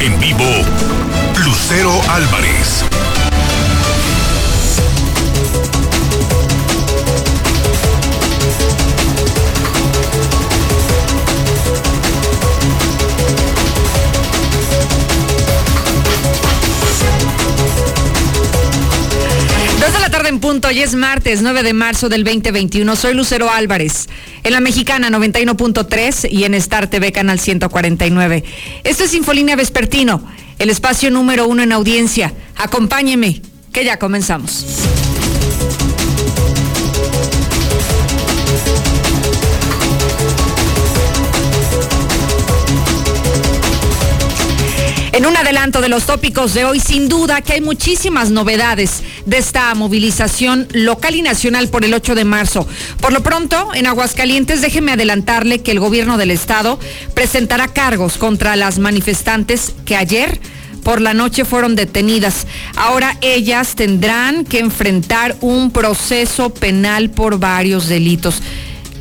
En vivo, Lucero Álvarez. En punto, hoy es martes 9 de marzo del 2021. Soy Lucero Álvarez, en la mexicana 91.3 y en Star TV Canal 149. Esto es Infolínea Vespertino, el espacio número uno en audiencia. Acompáñeme, que ya comenzamos. En un adelanto de los tópicos de hoy, sin duda que hay muchísimas novedades de esta movilización local y nacional por el 8 de marzo. Por lo pronto, en Aguascalientes, déjeme adelantarle que el gobierno del estado presentará cargos contra las manifestantes que ayer por la noche fueron detenidas. Ahora ellas tendrán que enfrentar un proceso penal por varios delitos.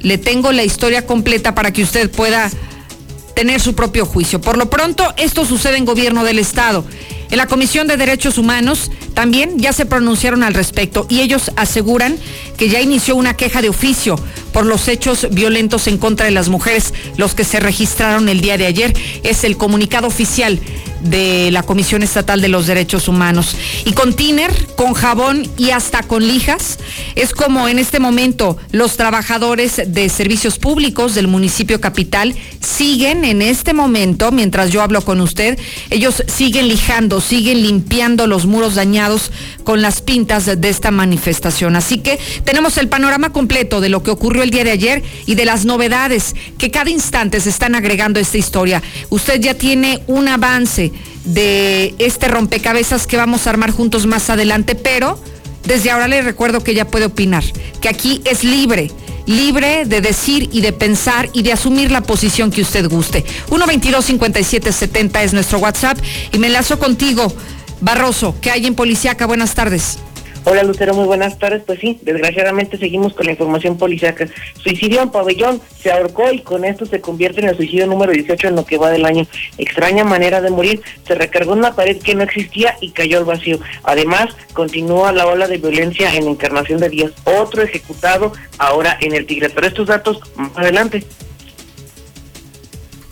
Le tengo la historia completa para que usted pueda tener su propio juicio. Por lo pronto, esto sucede en gobierno del Estado. En la Comisión de Derechos Humanos también ya se pronunciaron al respecto y ellos aseguran que ya inició una queja de oficio por los hechos violentos en contra de las mujeres, los que se registraron el día de ayer. Es el comunicado oficial de la Comisión Estatal de los Derechos Humanos. Y con tiner, con jabón y hasta con lijas, es como en este momento los trabajadores de servicios públicos del municipio capital siguen en este momento, mientras yo hablo con usted, ellos siguen lijando, siguen limpiando los muros dañados con las pintas de, esta manifestación. Así que tenemos el panorama completo de lo que ocurrió el día de ayer y de las novedades que cada instante se están agregando a esta historia. Usted ya tiene un avance de este rompecabezas que vamos a armar juntos más adelante, pero desde ahora le recuerdo que ya puede opinar, que aquí es libre, libre de decir y de pensar y de asumir la posición que usted guste. 122-5770 es nuestro WhatsApp y me enlazo contigo, Barroso, que hay en Policiaca. Buenas tardes. Hola Lucero, muy buenas tardes. Pues sí, desgraciadamente seguimos con la información policiaca. Suicidio en pabellón, se ahorcó y con esto se convierte en el suicidio número 18 en lo que va del año. Extraña manera de morir, se recargó una pared que no existía y cayó al vacío. Además, continúa la ola de violencia en Encarnación de Díaz. Otro ejecutado ahora en el Tigre. Pero estos datos más adelante.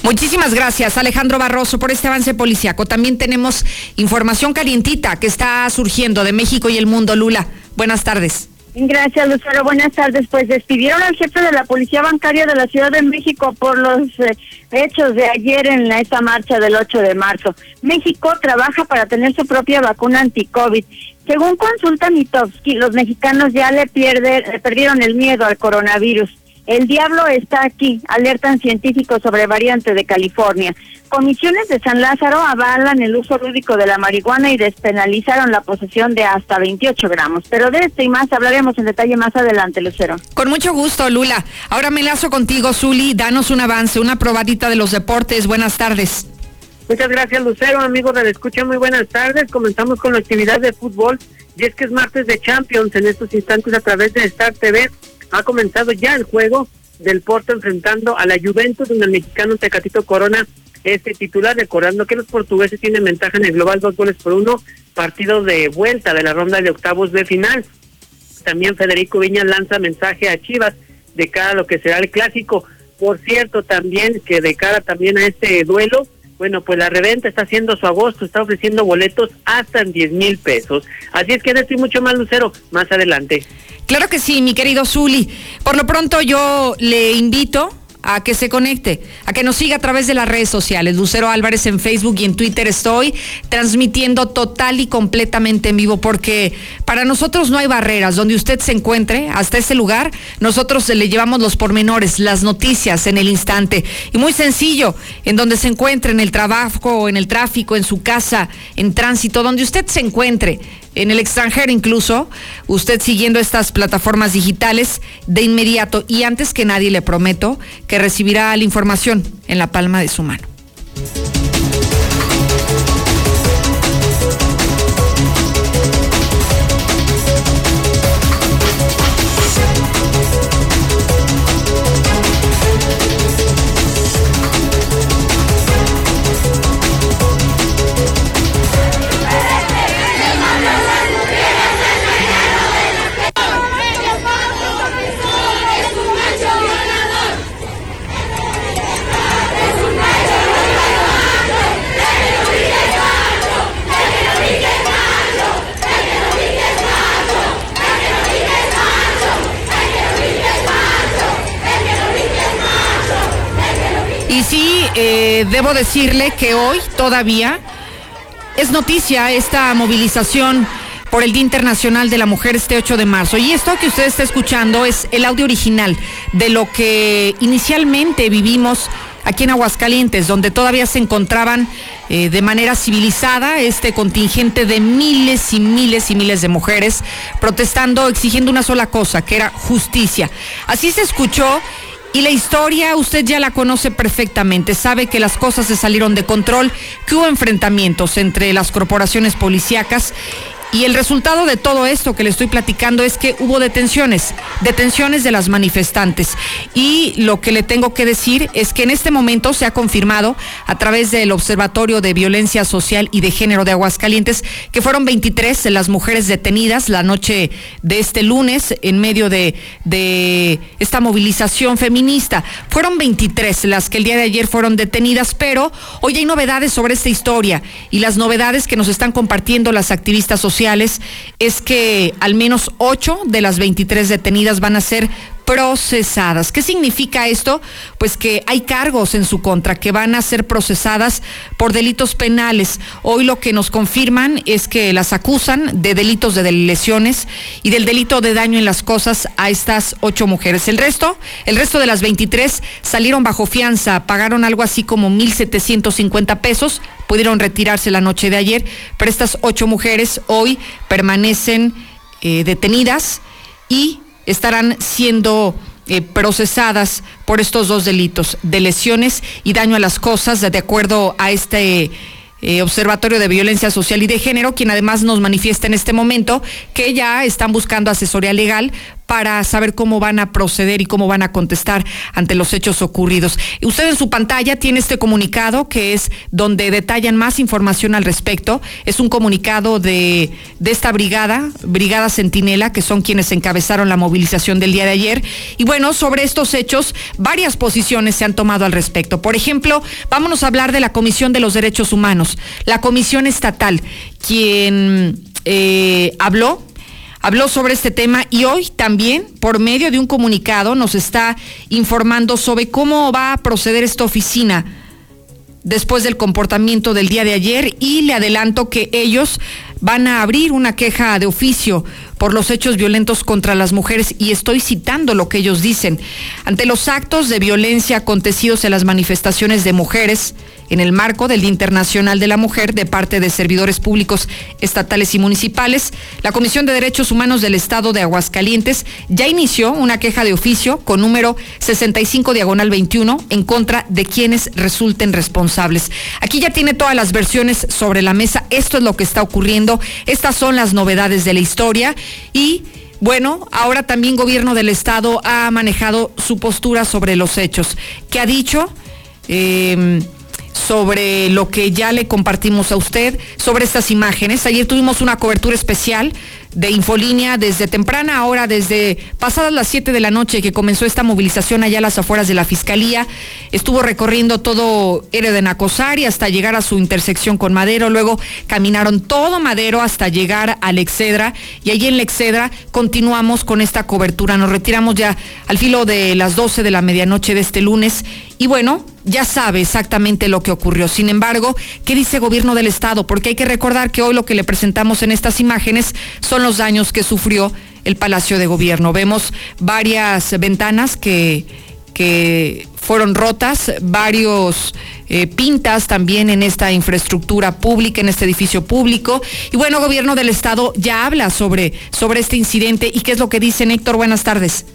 Muchísimas gracias, Alejandro Barroso, por este avance policiaco. También tenemos información calientita que está surgiendo de México y el mundo. Lula, buenas tardes. Gracias, Lucero. Buenas tardes. Pues despidieron al jefe de la Policía Bancaria de la Ciudad de México por los eh, hechos de ayer en esta marcha del 8 de marzo. México trabaja para tener su propia vacuna anti-COVID. Según consulta Mitofsky, los mexicanos ya le, pierde, le perdieron el miedo al coronavirus. El diablo está aquí, alertan científicos sobre variante de California. Comisiones de San Lázaro avalan el uso lúdico de la marihuana y despenalizaron la posesión de hasta 28 gramos. Pero de esto y más hablaremos en detalle más adelante, Lucero. Con mucho gusto, Lula. Ahora me lazo contigo, Zuli. Danos un avance, una probadita de los deportes. Buenas tardes. Muchas gracias, Lucero. Amigos de la escucha, muy buenas tardes. Comenzamos con la actividad de fútbol. Y es que es martes de Champions en estos instantes a través de Star TV ha comenzado ya el juego del Porto enfrentando a la Juventus, donde el mexicano Tecatito Corona es el titular, recordando que los portugueses tienen ventaja en el global dos goles por uno, partido de vuelta de la ronda de octavos de final. También Federico Viña lanza mensaje a Chivas de cara a lo que será el clásico. Por cierto, también que de cara también a este duelo, bueno, pues la reventa está haciendo su agosto, está ofreciendo boletos hasta en 10 mil pesos. Así es que esto y mucho más, Lucero, más adelante. Claro que sí, mi querido Zuli. Por lo pronto yo le invito a que se conecte, a que nos siga a través de las redes sociales. Lucero Álvarez en Facebook y en Twitter estoy transmitiendo total y completamente en vivo porque para nosotros no hay barreras. Donde usted se encuentre, hasta ese lugar, nosotros le llevamos los pormenores, las noticias en el instante. Y muy sencillo, en donde se encuentre, en el trabajo, en el tráfico, en su casa, en tránsito, donde usted se encuentre en el extranjero incluso, usted siguiendo estas plataformas digitales de inmediato y antes que nadie le prometo que recibirá la información en la palma de su mano. Eh, debo decirle que hoy todavía es noticia esta movilización por el Día Internacional de la Mujer este 8 de marzo. Y esto que usted está escuchando es el audio original de lo que inicialmente vivimos aquí en Aguascalientes, donde todavía se encontraban eh, de manera civilizada este contingente de miles y miles y miles de mujeres protestando, exigiendo una sola cosa, que era justicia. Así se escuchó y la historia usted ya la conoce perfectamente, sabe que las cosas se salieron de control, que hubo enfrentamientos entre las corporaciones policíacas y el resultado de todo esto que le estoy platicando es que hubo detenciones, detenciones de las manifestantes. Y lo que le tengo que decir es que en este momento se ha confirmado a través del Observatorio de Violencia Social y de Género de Aguascalientes que fueron 23 las mujeres detenidas la noche de este lunes en medio de, de esta movilización feminista. Fueron 23 las que el día de ayer fueron detenidas, pero hoy hay novedades sobre esta historia y las novedades que nos están compartiendo las activistas sociales es que al menos 8 de las 23 detenidas van a ser procesadas. ¿Qué significa esto? Pues que hay cargos en su contra que van a ser procesadas por delitos penales. Hoy lo que nos confirman es que las acusan de delitos de lesiones y del delito de daño en las cosas a estas ocho mujeres. El resto, el resto de las 23 salieron bajo fianza, pagaron algo así como 1.750 pesos, pudieron retirarse la noche de ayer, pero estas ocho mujeres hoy permanecen eh, detenidas y estarán siendo eh, procesadas por estos dos delitos de lesiones y daño a las cosas, de acuerdo a este eh, Observatorio de Violencia Social y de Género, quien además nos manifiesta en este momento que ya están buscando asesoría legal para saber cómo van a proceder y cómo van a contestar ante los hechos ocurridos. Usted en su pantalla tiene este comunicado que es donde detallan más información al respecto. Es un comunicado de, de esta brigada, Brigada Centinela, que son quienes encabezaron la movilización del día de ayer. Y bueno, sobre estos hechos, varias posiciones se han tomado al respecto. Por ejemplo, vámonos a hablar de la Comisión de los Derechos Humanos, la Comisión Estatal, quien eh, habló habló sobre este tema y hoy también, por medio de un comunicado, nos está informando sobre cómo va a proceder esta oficina después del comportamiento del día de ayer y le adelanto que ellos van a abrir una queja de oficio por los hechos violentos contra las mujeres y estoy citando lo que ellos dicen. Ante los actos de violencia acontecidos en las manifestaciones de mujeres en el marco del Día Internacional de la Mujer de parte de servidores públicos estatales y municipales, la Comisión de Derechos Humanos del Estado de Aguascalientes ya inició una queja de oficio con número 65 diagonal 21 en contra de quienes resulten responsables. Aquí ya tiene todas las versiones sobre la mesa. Esto es lo que está ocurriendo. Estas son las novedades de la historia y bueno, ahora también gobierno del estado ha manejado su postura sobre los hechos. ¿Qué ha dicho? Eh, sobre lo que ya le compartimos a usted, sobre estas imágenes. Ayer tuvimos una cobertura especial de Infolínea desde temprana hora, desde pasadas las 7 de la noche que comenzó esta movilización allá a las afueras de la Fiscalía. Estuvo recorriendo todo Héroe de Nacosari hasta llegar a su intersección con Madero. Luego caminaron todo Madero hasta llegar a Lexedra. Y allí en Lexedra continuamos con esta cobertura. Nos retiramos ya al filo de las 12 de la medianoche de este lunes. Y bueno, ya sabe exactamente lo que ocurrió. Sin embargo, ¿qué dice gobierno del Estado? Porque hay que recordar que hoy lo que le presentamos en estas imágenes son los daños que sufrió el Palacio de Gobierno. Vemos varias ventanas que, que fueron rotas, varios eh, pintas también en esta infraestructura pública, en este edificio público. Y bueno, gobierno del Estado ya habla sobre, sobre este incidente y qué es lo que dice Héctor. Buenas tardes.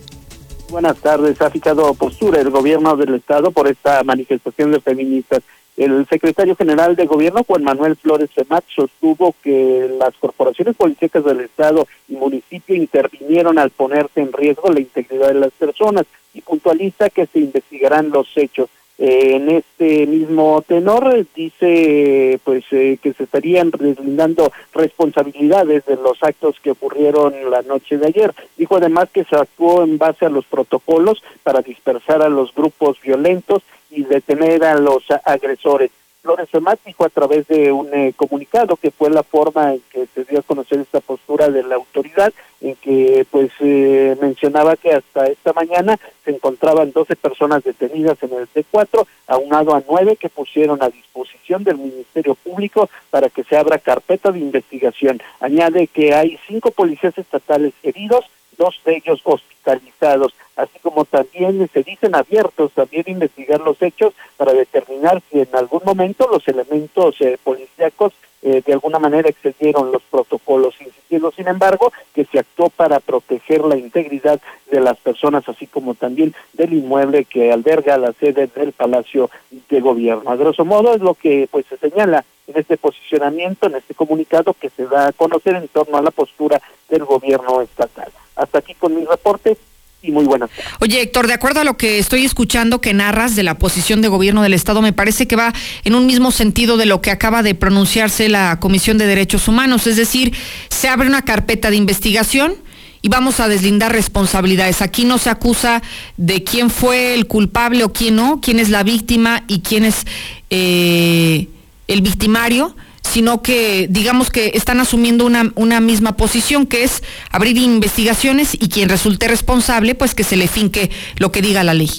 Buenas tardes. Ha fijado postura el gobierno del Estado por esta manifestación de feministas. El secretario general de gobierno, Juan Manuel Flores Femat, sostuvo que las corporaciones policíacas del Estado y municipio intervinieron al ponerse en riesgo la integridad de las personas y puntualiza que se investigarán los hechos. Eh, en este mismo tenor dice pues eh, que se estarían deslindando responsabilidades de los actos que ocurrieron la noche de ayer. Dijo además que se actuó en base a los protocolos para dispersar a los grupos violentos y detener a los agresores. Flores Femat dijo a través de un eh, comunicado que fue la forma en que se dio a conocer esta postura de la autoridad, en que pues eh, mencionaba que hasta esta mañana se encontraban 12 personas detenidas en el C4, aunado a nueve que pusieron a disposición del Ministerio Público para que se abra carpeta de investigación. Añade que hay cinco policías estatales heridos, dos de ellos hospitalizados, así como también se dicen abiertos también investigar los hechos para determinar si en algún momento los elementos eh, policíacos eh, de alguna manera excedieron los protocolos, insistiendo sin embargo que se actuó para proteger la integridad de las personas, así como también del inmueble que alberga la sede del Palacio de Gobierno. A grosso modo es lo que pues se señala en este posicionamiento, en este comunicado que se da a conocer en torno a la postura del gobierno estatal. Hasta aquí con mi reporte y muy buenas. Oye, Héctor, de acuerdo a lo que estoy escuchando que narras de la posición de gobierno del Estado, me parece que va en un mismo sentido de lo que acaba de pronunciarse la Comisión de Derechos Humanos, es decir, se abre una carpeta de investigación y vamos a deslindar responsabilidades. Aquí no se acusa de quién fue el culpable o quién no, quién es la víctima y quién es eh, el victimario sino que digamos que están asumiendo una, misma posición, que es abrir investigaciones y quien resulte responsable, pues que se le finque lo que diga la ley.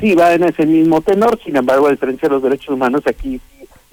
Sí, va en ese mismo tenor, sin embargo, a diferencia de los derechos humanos, aquí,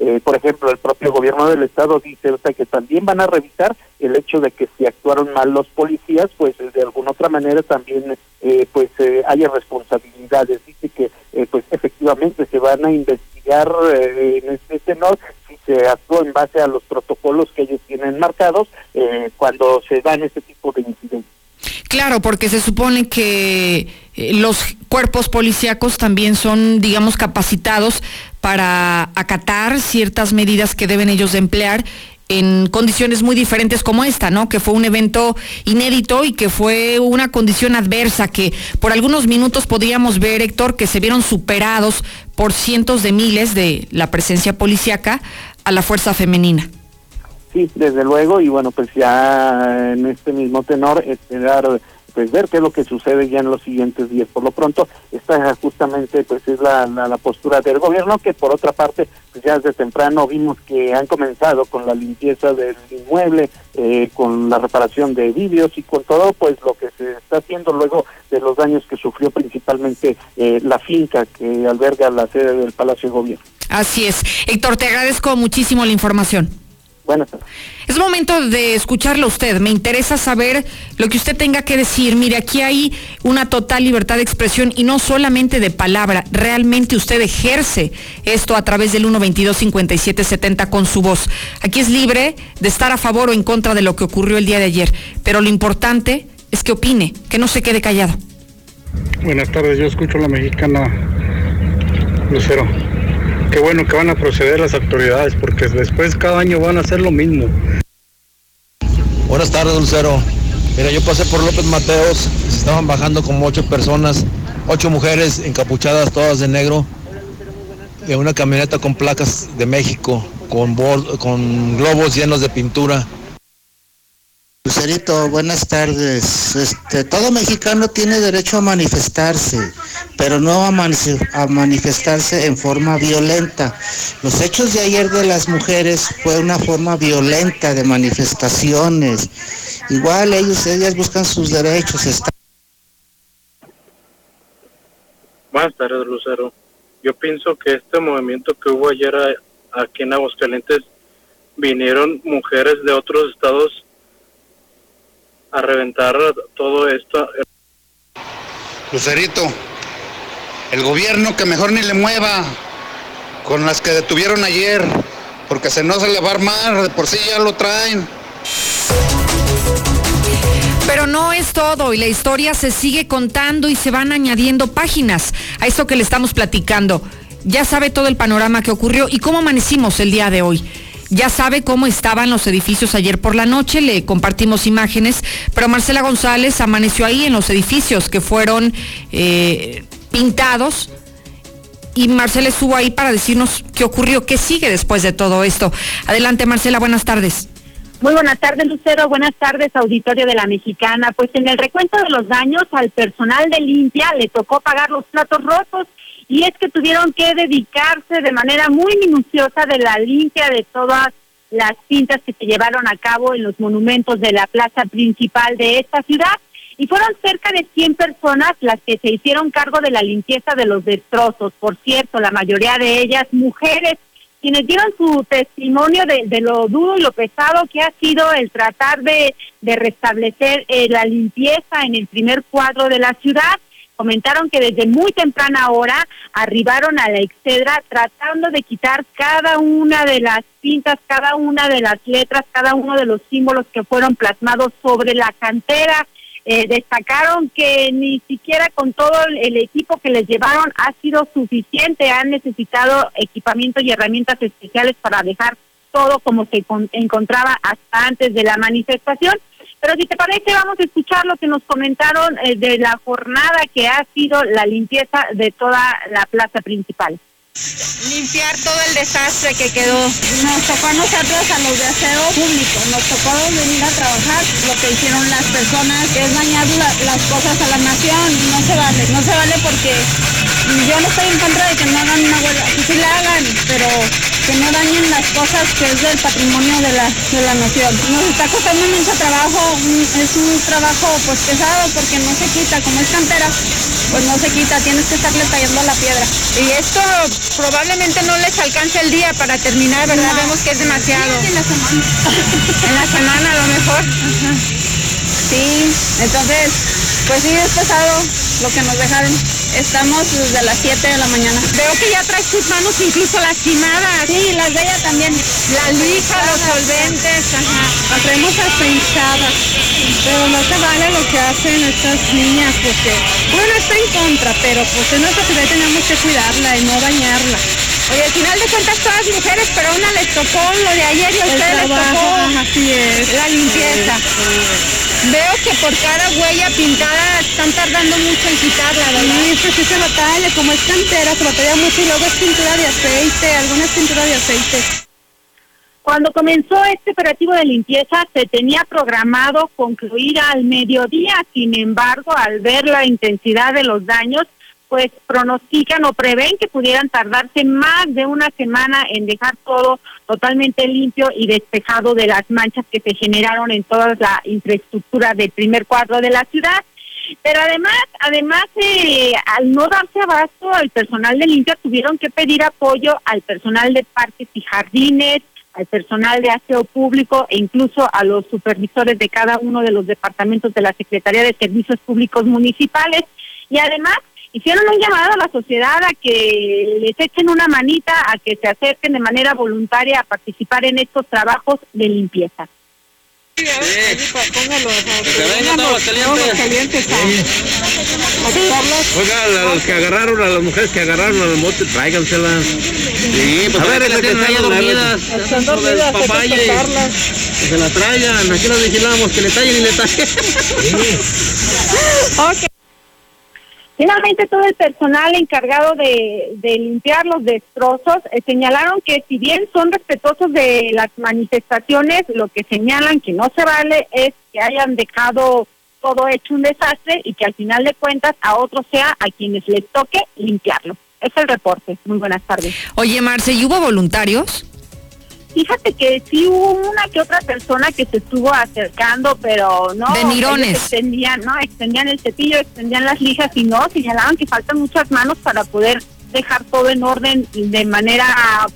eh, por ejemplo, el propio gobierno del Estado dice o sea, que también van a revisar el hecho de que si actuaron mal los policías, pues de alguna otra manera también eh, pues eh, haya responsabilidades. Dice que pues efectivamente se van a investigar en este tenor se actuó en base a los protocolos que ellos tienen marcados eh, cuando se dan este tipo de incidentes. Claro, porque se supone que eh, los cuerpos policíacos también son, digamos, capacitados para acatar ciertas medidas que deben ellos de emplear en condiciones muy diferentes como esta, ¿no? Que fue un evento inédito y que fue una condición adversa que por algunos minutos podríamos ver, Héctor, que se vieron superados por cientos de miles de la presencia policíaca a la fuerza femenina. Sí, desde luego, y bueno, pues ya en este mismo tenor, esperar pues ver qué es lo que sucede ya en los siguientes días. Por lo pronto, esta justamente pues es la, la, postura del gobierno, que por otra parte, pues ya desde temprano vimos que han comenzado con la limpieza del inmueble, eh, con la reparación de vídeos y con todo pues lo que se está haciendo luego de los daños que sufrió principalmente eh, la finca que alberga la sede del Palacio de Gobierno. Así es. Héctor, te agradezco muchísimo la información. Buenas Es momento de escucharlo usted. Me interesa saber lo que usted tenga que decir. Mire, aquí hay una total libertad de expresión y no solamente de palabra. Realmente usted ejerce esto a través del 122-5770 con su voz. Aquí es libre de estar a favor o en contra de lo que ocurrió el día de ayer. Pero lo importante es que opine, que no se quede callado. Buenas tardes, yo escucho a la mexicana Lucero qué bueno que van a proceder las autoridades, porque después cada año van a hacer lo mismo. Buenas tardes, Lucero. Mira, yo pasé por López Mateos, estaban bajando como ocho personas, ocho mujeres encapuchadas todas de negro, en una camioneta con placas de México, con, con globos llenos de pintura. Lucerito, buenas tardes. Este, todo mexicano tiene derecho a manifestarse, pero no a, a, manifestarse en forma violenta. Los hechos de ayer de las mujeres fue una forma violenta de manifestaciones. Igual ellos, ellas buscan sus derechos. Buenas tardes, Lucero. Yo pienso que este movimiento que hubo ayer aquí en Aguascalientes vinieron mujeres de otros estados a reventar todo esto. Lucerito, el gobierno que mejor ni le mueva con las que detuvieron ayer, porque se no se le va a armar, de por sí ya lo traen. Pero no es todo y la historia se sigue contando y se van añadiendo páginas a eso que le estamos platicando. Ya sabe todo el panorama que ocurrió y cómo amanecimos el día de hoy. Ya sabe cómo estaban los edificios ayer por la noche, le compartimos imágenes, pero Marcela González amaneció ahí en los edificios que fueron eh, pintados y Marcela estuvo ahí para decirnos qué ocurrió, qué sigue después de todo esto. Adelante Marcela, buenas tardes. Muy buenas tardes, Lucero. Buenas tardes, auditorio de la Mexicana. Pues en el recuento de los daños al personal de limpia le tocó pagar los platos rotos y es que tuvieron que dedicarse de manera muy minuciosa de la limpia de todas las cintas que se llevaron a cabo en los monumentos de la plaza principal de esta ciudad y fueron cerca de 100 personas las que se hicieron cargo de la limpieza de los destrozos. Por cierto, la mayoría de ellas mujeres quienes dieron su testimonio de, lo duro y lo pesado que ha sido el tratar de, restablecer eh, la limpieza en el primer cuadro de la ciudad. Comentaron que desde muy temprana hora arribaron a la Excedra tratando de quitar cada una de las pintas, cada una de las letras, cada uno de los símbolos que fueron plasmados sobre la cantera. Eh, destacaron que ni siquiera con todo el equipo que les llevaron ha sido suficiente, han necesitado equipamiento y herramientas especiales para dejar todo como se encontraba hasta antes de la manifestación. Pero si te parece, vamos a escuchar lo que nos comentaron eh, de la jornada que ha sido la limpieza de toda la plaza principal limpiar todo el desastre que quedó. Nos tocó a nosotros, a los de aseo público, nos tocó venir a trabajar lo que hicieron las personas, que es dañar las cosas a la nación. No se vale, no se vale porque yo no estoy en contra de que no hagan una huelga, que sí la hagan, pero que no dañen las cosas que es del patrimonio de la, de la nación. Nos está costando mucho trabajo, es un trabajo pues pesado porque no se quita, como es cantera, pues no se quita, tienes que estarle tallando la piedra. Y esto probablemente no les alcance el día para terminar, ¿verdad? Vemos que es demasiado. en la semana. en la semana a lo mejor. Sí, entonces, pues sí es pesado lo que nos dejaron. Estamos desde las 7 de la mañana. Veo que ya traes tus manos incluso lastimadas. Sí, las de ella también. La lija, los solventes, ajá. Las traemos hasta hinchadas. Pero no se vale lo que hacen estas niñas porque, bueno, está en contra, pero pues en nuestra ciudad tenemos que cuidarla y no dañarla. Oye, al final de cuentas todas mujeres, pero a una les tocó lo de ayer y a ustedes les tocó así es. la limpieza. Veo que por cada huella pintada están tardando mucho en quitarla, ¿verdad? Sí, pues sí se batalla, como es cantera, se batalla mucho y luego es pintura de aceite, algunas pintura de aceite. Cuando comenzó este operativo de limpieza se tenía programado concluir al mediodía, sin embargo, al ver la intensidad de los daños, pues pronostican o prevén que pudieran tardarse más de una semana en dejar todo totalmente limpio y despejado de las manchas que se generaron en toda la infraestructura del primer cuadro de la ciudad. Pero además, además eh, al no darse abasto, el personal de limpia tuvieron que pedir apoyo al personal de parques y jardines, al personal de aseo público e incluso a los supervisores de cada uno de los departamentos de la Secretaría de Servicios Públicos Municipales. Y además hicieron un llamado a la sociedad a que les echen una manita, a que se acerquen de manera voluntaria a participar en estos trabajos de limpieza. Sí. Todos calientes. calientes Oiga, a los que agarraron, a las mujeres que agarraron a los motes, tráiganselas. Sí, pues a ver, que tienen ahí dormidas. Están dormidas. Que se la traigan, aquí las vigilamos, que le tallen y le tallen. ok. Finalmente, todo el personal encargado de, limpiar los destrozos eh, señalaron que si bien son respetuosos de las manifestaciones, lo que señalan que no se vale es que hayan dejado todo hecho un desastre y que al final de cuentas a otros sea a quienes les toque limpiarlo. Es el reporte. Muy buenas tardes. Oye, Marce, ¿y hubo voluntarios? Fíjate que sí hubo una que otra persona que se estuvo acercando, pero no. De mirones. Extendían, no, extendían el cepillo, extendían las lijas y no, señalaban que faltan muchas manos para poder dejar todo en orden de manera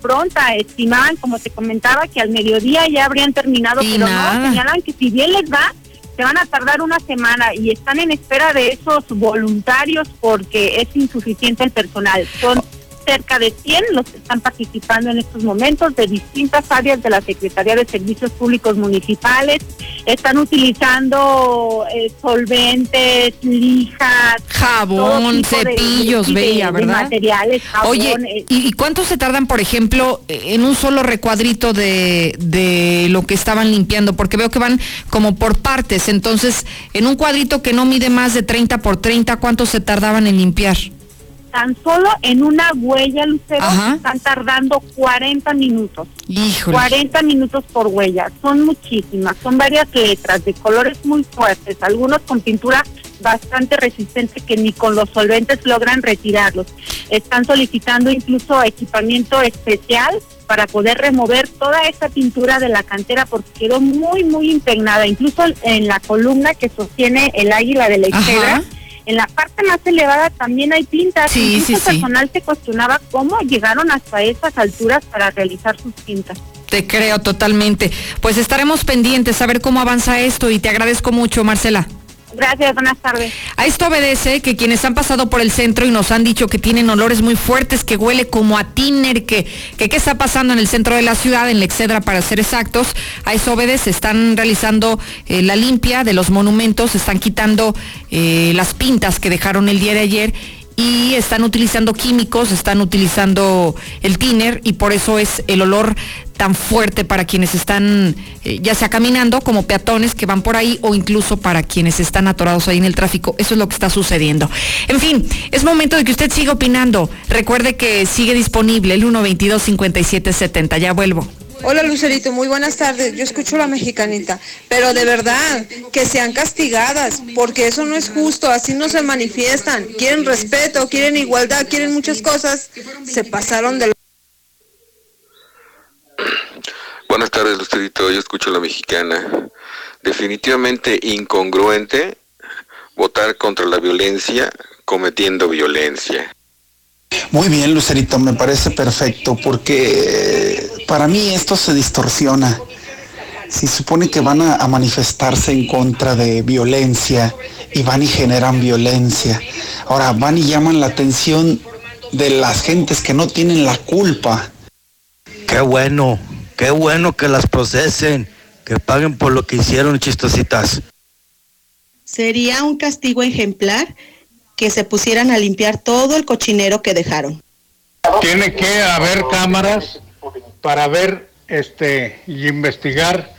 pronta. Estimaban, como te comentaba, que al mediodía ya habrían terminado, pero no, señalan que si bien les va, se van a tardar una semana y están en espera de esos voluntarios porque es insuficiente el personal. Son cerca de 100 los que están participando en estos momentos de distintas áreas de la Secretaría de Servicios Públicos Municipales. Están utilizando eh, solventes, lijas, jabón, cepillos, veía, ¿verdad? materiales, jabón, Oye, eh. ¿y, cuánto se tardan, por ejemplo, en un solo recuadrito de, de lo que estaban limpiando? Porque veo que van como por partes. Entonces, en un cuadrito que no mide más de 30 por 30, ¿cuánto se tardaban en limpiar? Tan solo en una huella, Lucero, están tardando 40 minutos. Híjole. 40 minutos por huella. Son muchísimas, son varias letras de colores muy fuertes, algunos con pintura bastante resistente que ni con los solventes logran retirarlos. Están solicitando incluso equipamiento especial para poder remover toda esta pintura de la cantera porque quedó muy, muy impregnada. Incluso en la columna que sostiene el águila de la izquierda, en la parte más elevada también hay pintas. Sí, Incluso sí, personal se cuestionaba cómo llegaron hasta esas alturas para realizar sus pintas. Te creo totalmente. Pues estaremos pendientes a ver cómo avanza esto y te agradezco mucho, Marcela. Gracias, buenas tardes. A esto obedece que quienes han pasado por el centro y nos han dicho que tienen olores muy fuertes, que huele como a tiner, que, qué está pasando en el centro de la ciudad, en la Excedra para ser exactos, a eso obedece, están realizando eh, la limpia de los monumentos, están quitando eh, las pintas que dejaron el día de ayer y están utilizando químicos, están utilizando el tiner y por eso es el olor tan fuerte para quienes están eh, ya sea caminando como peatones que van por ahí o incluso para quienes están atorados ahí en el tráfico. Eso es lo que está sucediendo. En fin, es momento de que usted siga opinando. Recuerde que sigue disponible el 122 5770. Ya vuelvo. Hola Lucerito, muy buenas tardes. Yo escucho la mexicanita, pero de verdad que sean castigadas, porque eso no es justo, así no se manifiestan. Quieren respeto, quieren igualdad, quieren muchas cosas. Se pasaron de... Buenas tardes, Lucerito. Yo escucho la mexicana. Definitivamente incongruente votar contra la violencia cometiendo violencia. Muy bien, Lucerito, me parece perfecto porque eh, para mí esto se distorsiona. Si supone que van a, a manifestarse en contra de violencia y van y generan violencia. Ahora van y llaman la atención de las gentes que no tienen la culpa. Qué bueno, qué bueno que las procesen, que paguen por lo que hicieron, chistositas. Sería un castigo ejemplar que se pusieran a limpiar todo el cochinero que dejaron. Tiene que haber cámaras para ver este y investigar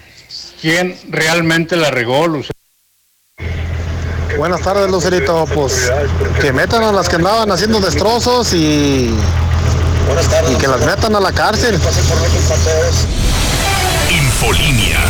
quién realmente la regó, Lucero. Buenas tardes, Lucerito. Pues que metan a las que andaban haciendo destrozos y, y que las metan a la cárcel. Infolinia.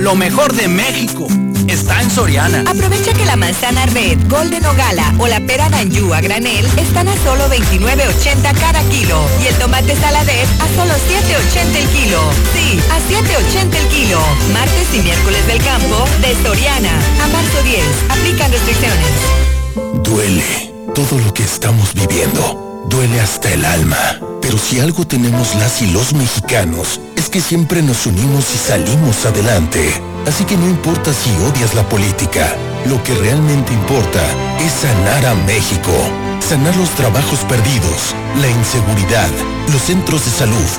Lo mejor de México está en Soriana. Aprovecha que la manzana red, golden o gala o la pera danjú a granel están a solo 29.80 cada kilo y el tomate saladet a solo 7.80 el kilo. Sí, a 7.80 el kilo. Martes y miércoles del campo de Soriana. A marzo 10. Aplican restricciones. Duele todo lo que estamos viviendo. Duele hasta el alma. Pero si algo tenemos las y los mexicanos, que siempre nos unimos y salimos adelante. Así que no importa si odias la política, lo que realmente importa es sanar a México. Sanar los trabajos perdidos, la inseguridad, los centros de salud.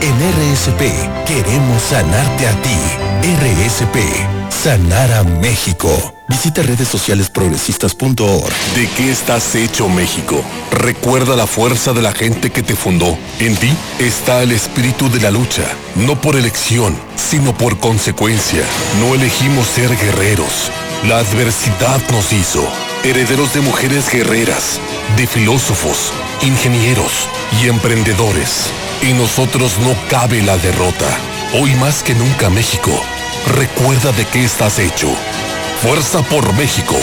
En RSP queremos sanarte a ti. RSP, sanar México. Visita redes sociales progresistas.org. ¿De qué estás hecho México? Recuerda la fuerza de la gente que te fundó. En ti está el espíritu de la lucha, no por elección, sino por consecuencia. No elegimos ser guerreros. La adversidad nos hizo herederos de mujeres guerreras, de filósofos, ingenieros y emprendedores. En nosotros no cabe la derrota. Hoy más que nunca México, recuerda de qué estás hecho. Fuerza por México.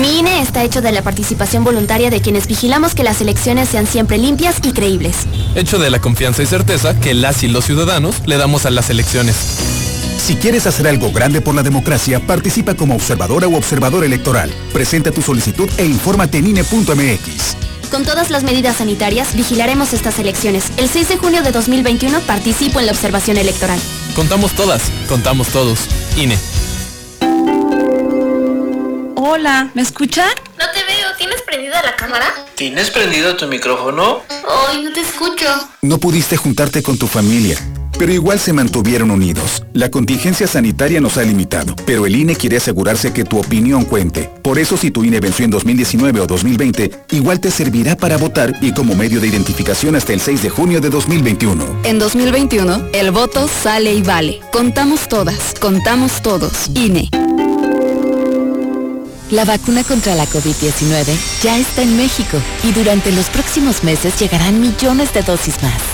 Mi INE está hecho de la participación voluntaria de quienes vigilamos que las elecciones sean siempre limpias y creíbles. Hecho de la confianza y certeza que las y los ciudadanos le damos a las elecciones. Si quieres hacer algo grande por la democracia, participa como observadora u observador electoral. Presenta tu solicitud e infórmate en INE.mx. Con todas las medidas sanitarias, vigilaremos estas elecciones. El 6 de junio de 2021 participo en la observación electoral. Contamos todas, contamos todos. INE. Hola, ¿me escuchan? No te veo, ¿tienes prendida la cámara? ¿Tienes prendido tu micrófono? Ay, no te escucho. No pudiste juntarte con tu familia, pero igual se mantuvieron unidos. La contingencia sanitaria nos ha limitado, pero el INE quiere asegurarse que tu opinión cuente. Por eso si tu INE venció en 2019 o 2020, igual te servirá para votar y como medio de identificación hasta el 6 de junio de 2021. En 2021, el voto sale y vale. Contamos todas, contamos todos. INE. La vacuna contra la COVID-19 ya está en México y durante los próximos meses llegarán millones de dosis más.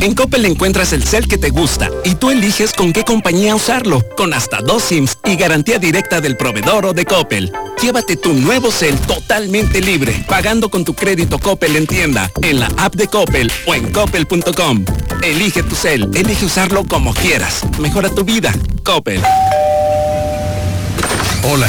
En Coppel encuentras el cel que te gusta y tú eliges con qué compañía usarlo, con hasta dos SIMs y garantía directa del proveedor o de Coppel. Llévate tu nuevo cel totalmente libre, pagando con tu crédito Coppel en tienda, en la app de Coppel o en coppel.com. Elige tu cel, elige usarlo como quieras. Mejora tu vida. Coppel. Hola,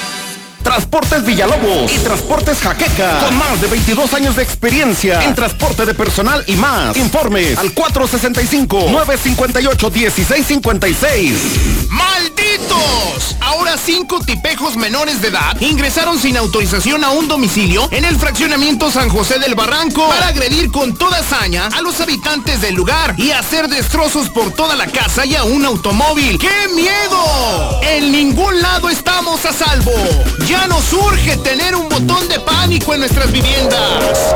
Transportes Villalobos y Transportes Jaqueca, con más de 22 años de experiencia en transporte de personal y más. Informes al 465-958-1656. Ahora cinco tipejos menores de edad ingresaron sin autorización a un domicilio en el fraccionamiento San José del Barranco para agredir con toda hazaña a los habitantes del lugar y hacer destrozos por toda la casa y a un automóvil. ¡Qué miedo! En ningún lado estamos a salvo. Ya nos urge tener un botón de pánico en nuestras viviendas.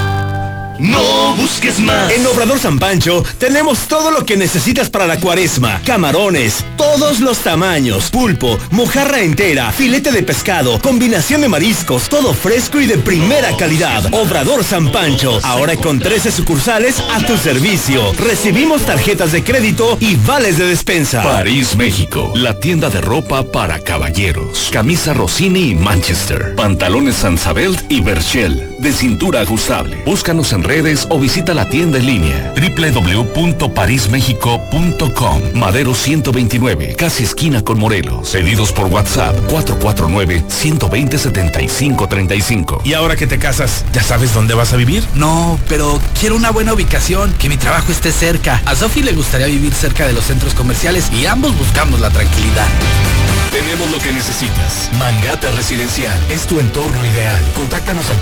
No busques más. En Obrador San Pancho tenemos todo lo que necesitas para la cuaresma. Camarones, todos los tamaños, pulpo, mojarra entera, filete de pescado, combinación de mariscos, todo fresco y de primera calidad. Obrador San Pancho, ahora con 13 sucursales a tu servicio. Recibimos tarjetas de crédito y vales de despensa. París, México, la tienda de ropa para caballeros. Camisa Rossini y Manchester. Pantalones Sansabelt y Berchel, de cintura ajustable. Búscanos en redes o visita la tienda en línea www.parismexico.com Madero 129, casi esquina con Morelos. Pedidos por WhatsApp 449-120-7535. Y ahora que te casas, ¿ya sabes dónde vas a vivir? No, pero quiero una buena ubicación, que mi trabajo esté cerca. A Sofi le gustaría vivir cerca de los centros comerciales y ambos buscamos la tranquilidad. Tenemos lo que necesitas. Mangata Residencial es tu entorno ideal. Contáctanos al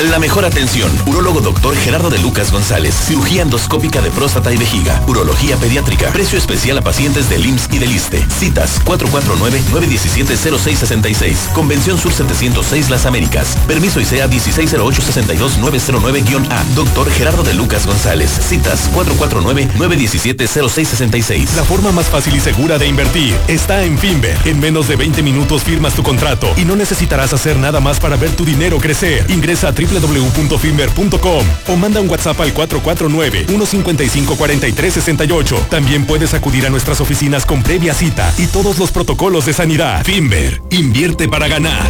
La mejor atención. Urólogo doctor Gerardo de Lucas González. Cirugía endoscópica de próstata y vejiga. Urología pediátrica. Precio especial a pacientes del IMSS y del ISTE. Citas 449-917-0666. Convención Sur 706 Las Américas. Permiso ICEA 160862909-A. Doctor Gerardo de Lucas González. Citas 449-917-0666. La forma más fácil y segura de invertir está en Finver. En menos de 20 minutos firmas tu contrato y no necesitarás hacer nada más para ver tu dinero crecer. Ingresa a www.finver.com o manda un WhatsApp al 449-155-4368. También puedes acudir a nuestras oficinas con previa cita y todos los protocolos de sanidad. Finver, invierte para ganar.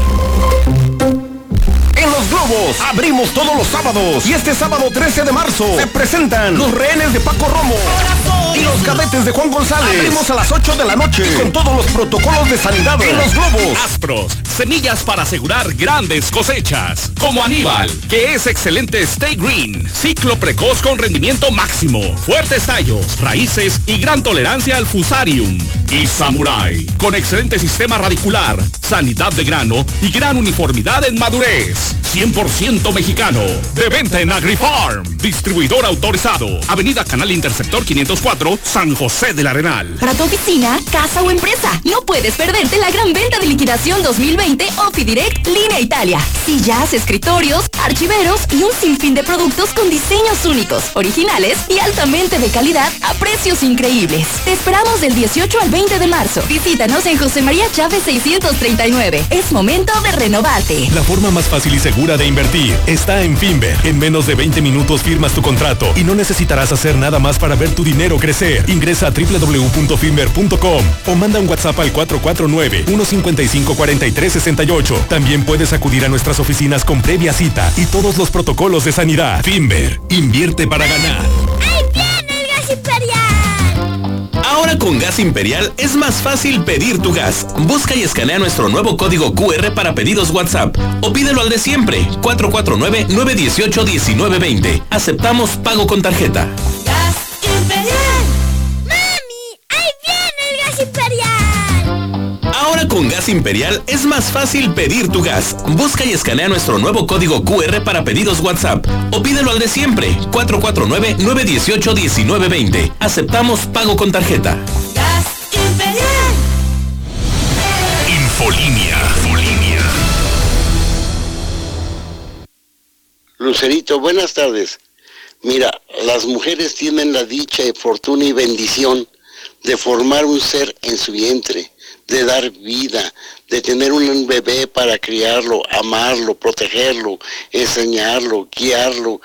En Los Globos abrimos todos los sábados y este sábado 13 de marzo se presentan los rehenes de Paco Romo y los cadetes de Juan González. Abrimos a las 8 de la noche y con todos los protocolos de sanidad en Los Globos. Aspros, semillas para asegurar grandes cosechas. Como Aníbal, que es excelente Stay Green. Ciclo precoz con rendimiento máximo. Fuertes tallos, raíces y gran tolerancia al fusarium. Y Samurai, con excelente sistema radicular, sanidad de grano y gran uniformidad en madurez. 100% mexicano. De venta en AgriFarm. Distribuidor autorizado. Avenida Canal Interceptor 504, San José del Arenal. Para tu oficina, casa o empresa, no puedes perderte la gran venta de liquidación 2020 Ofidirect Línea Italia. Sillas, escritorios, archiveros y un sinfín de productos con diseños únicos, originales y altamente de calidad a precios increíbles. Te esperamos del 18 al 20 de marzo. Visítanos en José María Chávez 639. Es momento de renovarte. La forma más fácil y segura de invertir está en Finver. En menos de 20 minutos firmas tu contrato y no necesitarás hacer nada más para ver tu dinero crecer. Ingresa a www.finver.com o manda un WhatsApp al 449-155-4368. También puedes acudir a nuestras oficinas con previa cita y todos los protocolos de sanidad. Finver, invierte para ganar. ¡Ahí viene el gas imperial! Ahora con Gas Imperial es más fácil pedir tu gas. Busca y escanea nuestro nuevo código QR para pedidos WhatsApp o pídelo al de siempre, 449-918-1920. Aceptamos pago con tarjeta. Con Gas Imperial es más fácil pedir tu gas. Busca y escanea nuestro nuevo código QR para pedidos WhatsApp o pídelo al de siempre, 449-918-1920. Aceptamos pago con tarjeta. ¡Gas imperial! Infolinia. Lucerito, buenas tardes. Mira, las mujeres tienen la dicha, y fortuna y bendición de formar un ser en su vientre, de dar vida, de tener un bebé para criarlo, amarlo, protegerlo, enseñarlo, guiarlo.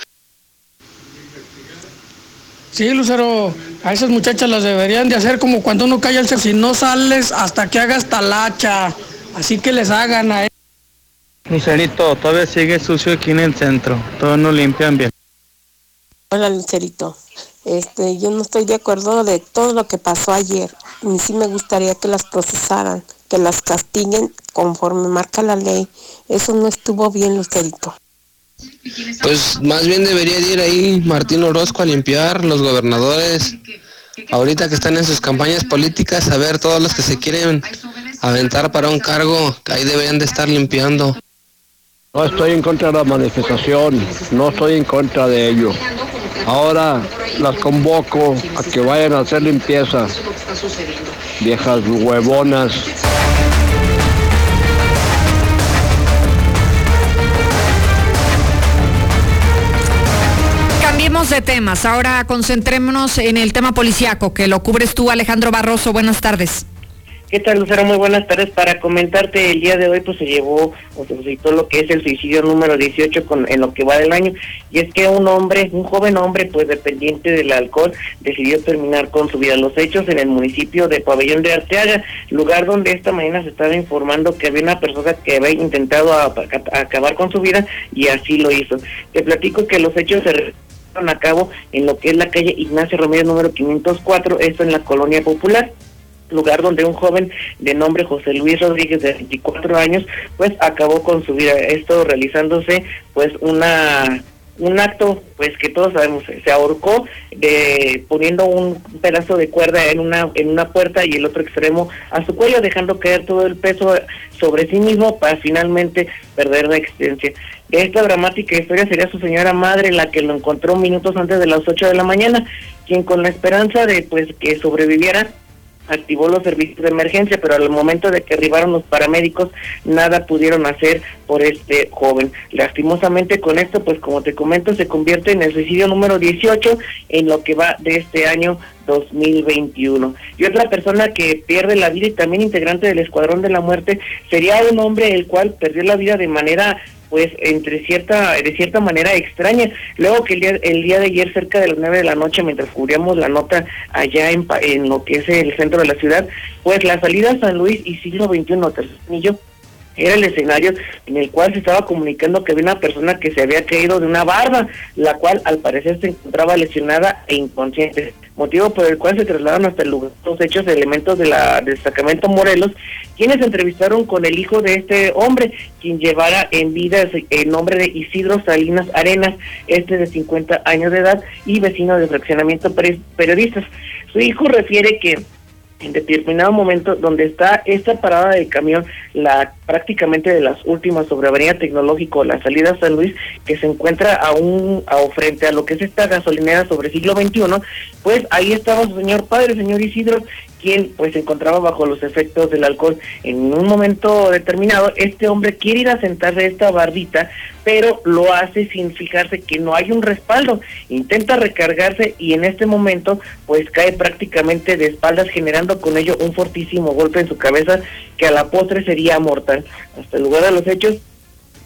Sí, Lucero, a esas muchachas las deberían de hacer como cuando uno calla el sexo. Si no sales hasta que hagas talacha. Así que les hagan a Lucerito, todavía sigue sucio aquí en el centro. Todos no limpian bien. Hola Lucerito, este, yo no estoy de acuerdo de todo lo que pasó ayer. A mí sí me gustaría que las procesaran, que las castiguen conforme marca la ley. Eso no estuvo bien, Lucerito. Pues más bien debería de ir ahí Martín Orozco a limpiar, los gobernadores, ahorita que están en sus campañas políticas, a ver todos los que se quieren aventar para un cargo, que ahí deberían de estar limpiando. No estoy en contra de la manifestación, no estoy en contra de ello. Ahora las convoco a que vayan a hacer limpieza. Viejas huevonas. Cambiemos de temas. Ahora concentrémonos en el tema policiaco que lo cubres tú, Alejandro Barroso. Buenas tardes. ¿Qué tal, Lucero? Muy buenas tardes. Para comentarte, el día de hoy pues se llevó o se suscitó lo que es el suicidio número 18 con, en lo que va del año. Y es que un hombre, un joven hombre, pues dependiente del alcohol, decidió terminar con su vida. Los hechos en el municipio de Pabellón de Arteaga, lugar donde esta mañana se estaba informando que había una persona que había intentado acabar con su vida y así lo hizo. Te platico que los hechos se llevaron a cabo en lo que es la calle Ignacio Romero número 504, esto en la colonia popular lugar donde un joven de nombre José Luis Rodríguez de 24 años pues acabó con su vida. Esto realizándose pues una un acto pues que todos sabemos se ahorcó de poniendo un pedazo de cuerda en una en una puerta y el otro extremo a su cuello dejando caer todo el peso sobre sí mismo para finalmente perder la existencia. Esta dramática historia sería su señora madre la que lo encontró minutos antes de las 8 de la mañana quien con la esperanza de pues que sobreviviera activó los servicios de emergencia, pero al momento de que arribaron los paramédicos, nada pudieron hacer por este joven. Lastimosamente con esto, pues como te comento, se convierte en el suicidio número 18 en lo que va de este año 2021. Y otra persona que pierde la vida y también integrante del Escuadrón de la Muerte sería un hombre el cual perdió la vida de manera pues entre cierta de cierta manera extraña. Luego que el día, el día de ayer cerca de las nueve de la noche mientras cubríamos la nota allá en, en lo que es el centro de la ciudad, pues la salida a San Luis y siglo XXI, anillo era el escenario en el cual se estaba comunicando que había una persona que se había caído de una barba, la cual al parecer se encontraba lesionada e inconsciente, motivo por el cual se trasladaron hasta el lugar los hechos elementos de la destacamento Morelos, quienes entrevistaron con el hijo de este hombre, quien llevara en vida el nombre de Isidro Salinas Arenas, este de 50 años de edad y vecino de fraccionamiento periodistas. Su hijo refiere que en determinado momento donde está esta parada de camión, la prácticamente de las últimas sobre Avenida Tecnológico, la salida San Luis, que se encuentra aún a, frente a lo que es esta gasolinera sobre siglo XXI, pues ahí estaba su señor padre, señor Isidro, quien pues se encontraba bajo los efectos del alcohol. En un momento determinado, este hombre quiere ir a sentarse esta bardita, pero lo hace sin fijarse que no hay un respaldo. Intenta recargarse y en este momento pues cae prácticamente de espaldas generando con ello un fortísimo golpe en su cabeza que a la postre sería mortal. Hasta el lugar de los hechos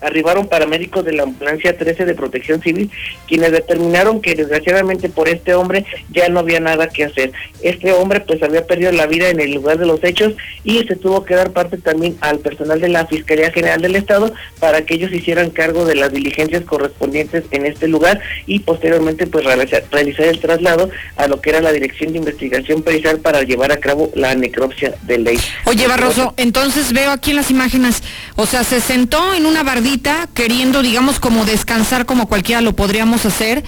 arribaron paramédicos de la ambulancia 13 de protección civil, quienes determinaron que desgraciadamente por este hombre ya no había nada que hacer. Este hombre pues había perdido la vida en el lugar de los hechos y se tuvo que dar parte también al personal de la Fiscalía General del Estado para que ellos hicieran cargo de las diligencias correspondientes en este lugar y posteriormente pues realizar, realizar el traslado a lo que era la Dirección de Investigación Pericial para llevar a cabo la necropsia de ley. Oye Barroso, entonces veo aquí en las imágenes, o sea, se sentó en una bardilla queriendo, digamos, como descansar como cualquiera lo podríamos hacer,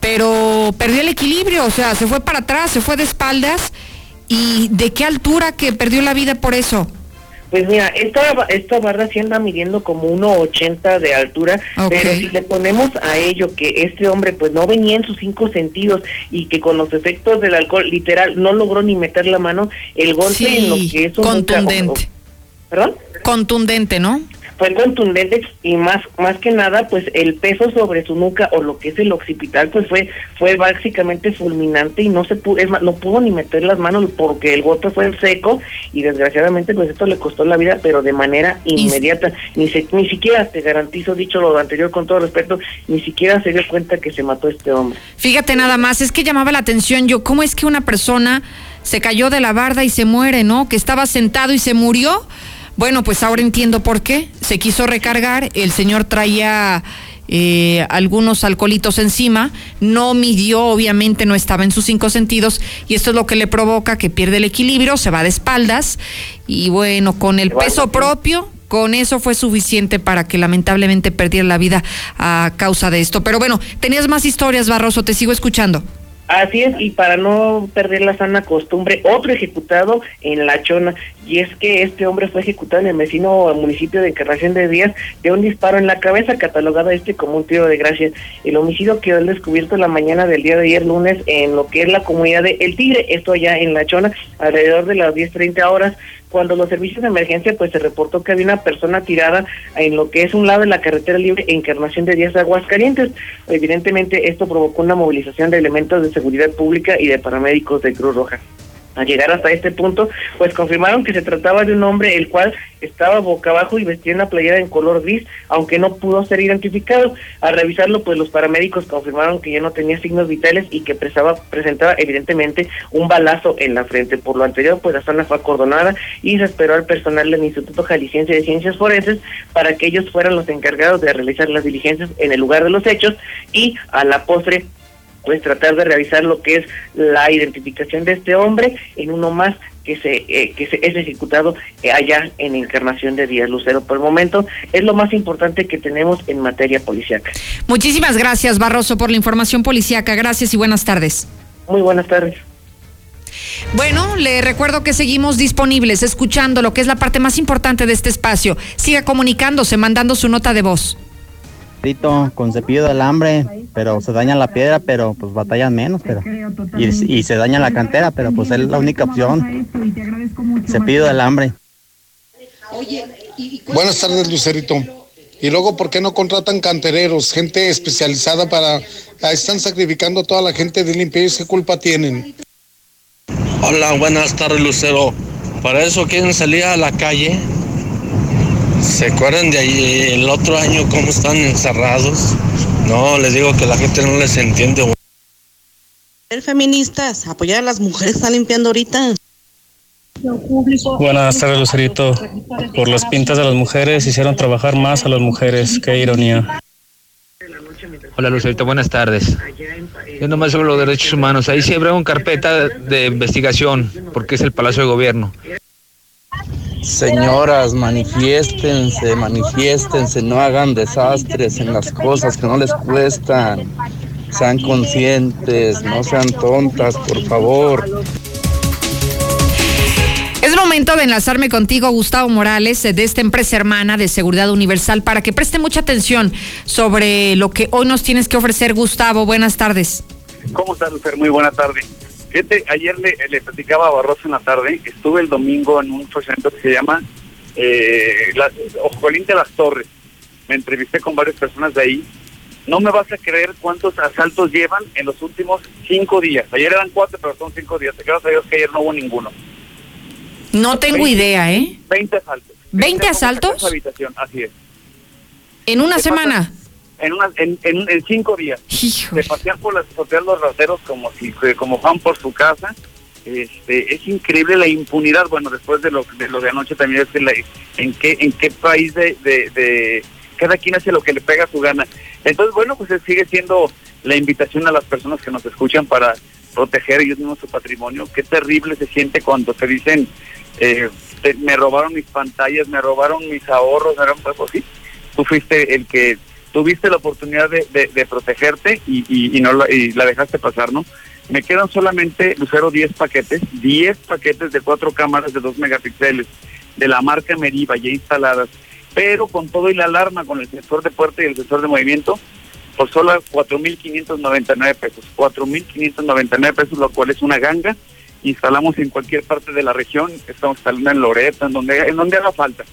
pero perdió el equilibrio, o sea, se fue para atrás, se fue de espaldas. ¿Y de qué altura que perdió la vida por eso? Pues mira, esta, esta barra sí anda midiendo como 1,80 de altura, pero si le ponemos a ello que este hombre pues no venía en sus cinco sentidos y que con los efectos del alcohol literal no logró ni meter la mano, el golpe en lo que es un... Contundente. ¿Perdón? Contundente, ¿no? Fue contundente y más más que nada pues el peso sobre su nuca o lo que es el occipital pues fue fue básicamente fulminante y no se pudo es no pudo ni meter las manos porque el golpe fue en seco y desgraciadamente pues esto le costó la vida pero de manera inmediata. Ni se, ni siquiera te garantizo dicho lo anterior con todo respeto ni siquiera se dio cuenta que se mató este hombre. Fíjate nada más es que llamaba la atención yo cómo es que una persona se cayó de la barda y se muere no que estaba sentado y se murió bueno, pues ahora entiendo por qué. Se quiso recargar, el señor traía eh, algunos alcoholitos encima, no midió, obviamente no estaba en sus cinco sentidos, y esto es lo que le provoca que pierde el equilibrio, se va de espaldas, y bueno, con el peso propio, con eso fue suficiente para que lamentablemente perdiera la vida a causa de esto. Pero bueno, tenías más historias, Barroso, te sigo escuchando. Así es, y para no perder la sana costumbre, otro ejecutado en La Chona, y es que este hombre fue ejecutado en el vecino municipio de Encarnación de Díaz de un disparo en la cabeza, catalogado este como un tiro de gracia. El homicidio quedó descubierto la mañana del día de ayer lunes en lo que es la comunidad de El Tigre, esto allá en La Chona, alrededor de las 10.30 horas, cuando los servicios de emergencia pues se reportó que había una persona tirada en lo que es un lado de la carretera libre Encarnación de Díaz Aguascalientes. Evidentemente esto provocó una movilización de elementos de seguridad pública y de paramédicos de Cruz Roja. Al llegar hasta este punto, pues confirmaron que se trataba de un hombre el cual estaba boca abajo y vestía una playera en color gris, aunque no pudo ser identificado. Al revisarlo, pues los paramédicos confirmaron que ya no tenía signos vitales y que presentaba, presentaba evidentemente un balazo en la frente. Por lo anterior, pues la zona fue acordonada y se esperó al personal del Instituto Jalisciense de Ciencias Forenses para que ellos fueran los encargados de realizar las diligencias en el lugar de los hechos y a la postre pues tratar de realizar lo que es la identificación de este hombre en uno más que se eh, que se es ejecutado eh, allá en Encarnación de Díaz Lucero. Por el momento es lo más importante que tenemos en materia policíaca. Muchísimas gracias, Barroso, por la información policíaca. Gracias y buenas tardes. Muy buenas tardes. Bueno, le recuerdo que seguimos disponibles, escuchando lo que es la parte más importante de este espacio. Siga comunicándose, mandando su nota de voz. Con cepillo de alambre, pero se daña la piedra, pero pues batallan menos, pero y, y se daña la cantera, pero pues es la única opción. Cepillo de alambre. Buenas tardes, Lucerito. Y luego, ¿por qué no contratan cantereros, gente especializada para... Están sacrificando a toda la gente de limpieza, ¿qué culpa tienen? Hola, buenas tardes, Lucero. Para eso quieren salir a la calle. ¿Se acuerdan de ahí el otro año cómo están encerrados? No, les digo que la gente no les entiende. Feministas, apoyar a las mujeres están limpiando ahorita. Buenas tardes, Lucerito. Por las pintas de las mujeres hicieron trabajar más a las mujeres. Qué ironía. Hola Lucerito, buenas tardes. Yo nomás sobre los derechos humanos. Ahí siempre hago carpeta de investigación porque es el Palacio de Gobierno. Señoras, manifiéstense, manifiéstense, no hagan desastres en las cosas que no les cuestan. Sean conscientes, no sean tontas, por favor. Es momento de enlazarme contigo, Gustavo Morales, de esta empresa hermana de Seguridad Universal, para que preste mucha atención sobre lo que hoy nos tienes que ofrecer, Gustavo. Buenas tardes. ¿Cómo estás, Lucer? Muy buena tarde. Fíjate, ayer le, le, platicaba a Barroso en la tarde, estuve el domingo en un evento que se llama eh, la, de las Torres. Me entrevisté con varias personas de ahí. No me vas a creer cuántos asaltos llevan en los últimos cinco días. Ayer eran cuatro, pero son cinco días. Gracias a Dios que ayer no hubo ninguno. No tengo 20, idea, ¿eh? 20 asaltos. ¿20 asaltos? Habitación, así es. ¿En una semana? En, una, en, en, en, cinco días. Se pasean por las azoteas los rateros como si como van por su casa. Este, es increíble la impunidad. Bueno, después de lo de, lo de anoche también es la, en qué en qué país de, de, de, cada quien hace lo que le pega a su gana. Entonces, bueno, pues sigue siendo la invitación a las personas que nos escuchan para proteger ellos mismos su patrimonio. Qué terrible se siente cuando te dicen, eh, te, me robaron mis pantallas, me robaron mis ahorros, me robaron, pues, sí, tú fuiste el que tuviste la oportunidad de, de, protegerte y no la, y la dejaste pasar, ¿no? Me quedan solamente, Lucero, 10 paquetes, 10 paquetes de cuatro cámaras de 2 megapíxeles de la marca Meriva ya instaladas, pero con todo y la alarma, con el sensor de puerta y el sensor de movimiento, por solo 4.599 pesos. 4.599 pesos, lo cual es una ganga. Instalamos en cualquier parte de la región, estamos instalando en Loreto, en donde, en donde haga falta.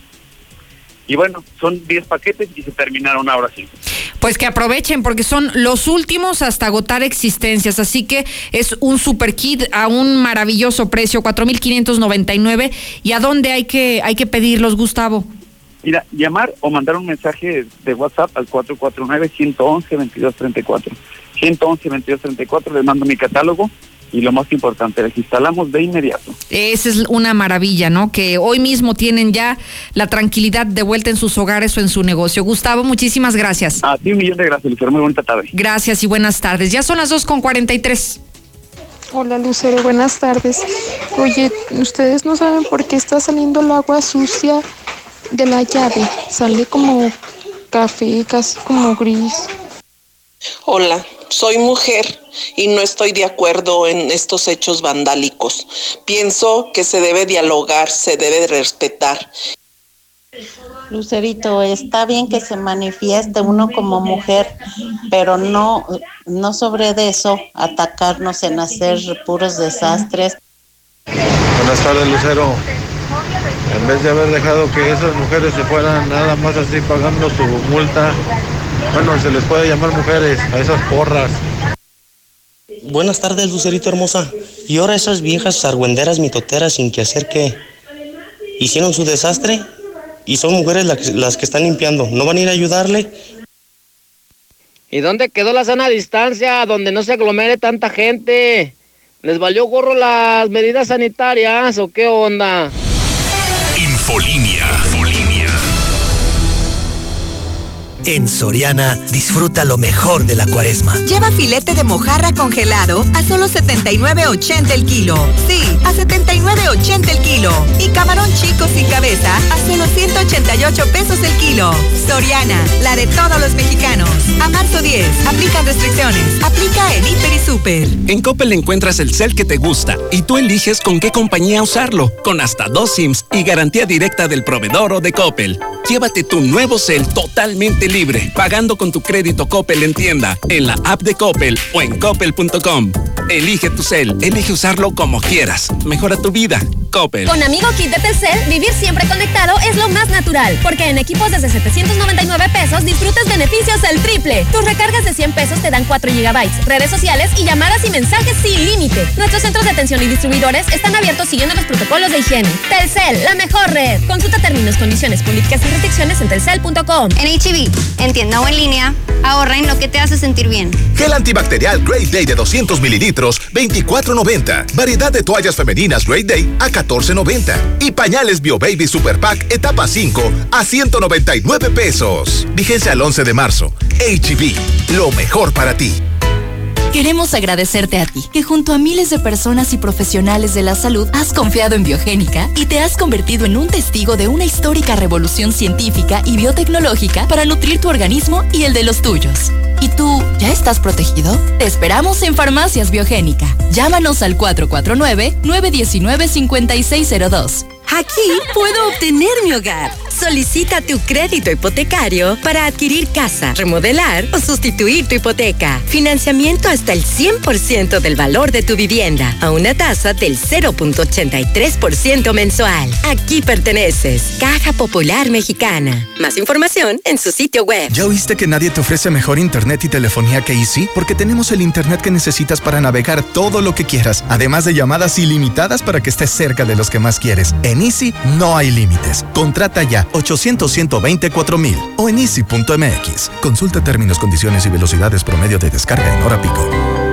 Y bueno, son 10 paquetes y se terminaron ahora sí. Pues que aprovechen porque son los últimos hasta agotar existencias. Así que es un super kit a un maravilloso precio, 4.599. ¿Y a dónde hay que, hay que pedirlos, Gustavo? Mira, llamar o mandar un mensaje de WhatsApp al 449-111-2234. 111-2234, les mando mi catálogo y lo más importante, les instalamos de inmediato. Esa es una maravilla, ¿no? Que hoy mismo tienen ya la tranquilidad de vuelta en sus hogares o en su negocio. Gustavo, muchísimas gracias. A ti un millón de gracias, Lucero. Muy bonita tarde. Gracias y buenas tardes. Ya son las 2 con 43. Hola Lucero, buenas tardes. Oye, ustedes no saben por qué está saliendo el agua sucia de la llave. Sale como café, casi como gris. Hola, soy mujer y no estoy de acuerdo en estos hechos vandálicos. Pienso que se debe dialogar, se debe respetar. Lucerito, está bien que se manifieste uno como mujer, pero no, no sobre de eso atacarnos en hacer puros desastres. Buenas tardes, Lucero. En vez de haber dejado que esas mujeres se fueran nada más así pagando su multa, bueno, se les puede llamar mujeres a esas porras. Buenas tardes, Lucerito hermosa. Y ahora esas viejas argüenderas mitoteras sin que hacer que hicieron su desastre y son mujeres las que, las que están limpiando. ¿No van a ir a ayudarle? ¿Y dónde quedó la sana distancia donde no se aglomere tanta gente? ¿Les valió gorro las medidas sanitarias o qué onda? Infolinia. En Soriana, disfruta lo mejor de la cuaresma. Lleva filete de mojarra congelado a solo 79.80 el kilo. Sí, a 79.80 el kilo. Y camarón chico sin cabeza a solo 188 pesos el kilo. Soriana, la de todos los mexicanos. A marzo 10, aplican restricciones. Aplica en Hiper y Super. En Coppel encuentras el cel que te gusta y tú eliges con qué compañía usarlo, con hasta dos SIMs y garantía directa del proveedor o de Coppel. Llévate tu nuevo cel totalmente libre, pagando con tu crédito Coppel en tienda, en la app de Coppel o en coppel.com. Elige tu cel, elige usarlo como quieras. Mejora tu vida. Coppel. Con Amigo Kit de Telcel, vivir siempre conectado es lo más natural, porque en equipos desde 799 pesos disfrutas beneficios al triple. Tus recargas de 100 pesos te dan 4 gigabytes, redes sociales y llamadas y mensajes sin límite. Nuestros centros de atención y distribuidores están abiertos siguiendo los protocolos de higiene. Telcel, la mejor red. Consulta términos, condiciones, políticas y restricciones en telcel.com. En HB, en tienda o en línea, ahorra en lo que te hace sentir bien. Gel antibacterial Great Day de 200 mililitros, 24.90. Variedad de toallas femeninas Great Day a 14.90. Y pañales Bio Baby Super Pack etapa 5 a 199 pesos. Vigencia al 11 de marzo. HB, lo mejor para ti. Queremos agradecerte a ti, que junto a miles de personas y profesionales de la salud has confiado en Biogénica y te has convertido en un testigo de una histórica revolución científica y biotecnológica para nutrir tu organismo y el de los tuyos. ¿Y tú ya estás protegido? Te esperamos en Farmacias Biogénica. Llámanos al 449-919-5602. Aquí puedo obtener mi hogar. Solicita tu crédito hipotecario para adquirir casa, remodelar o sustituir tu hipoteca. Financiamiento hasta el 100% del valor de tu vivienda a una tasa del 0.83% mensual. Aquí perteneces. Caja Popular Mexicana. Más información en su sitio web. ¿Ya oíste que nadie te ofrece mejor internet y telefonía que Easy? Porque tenemos el internet que necesitas para navegar todo lo que quieras, además de llamadas ilimitadas para que estés cerca de los que más quieres. Easy no hay límites. Contrata ya 800 mil o en easy.mx. Consulta términos, condiciones y velocidades promedio de descarga en hora pico.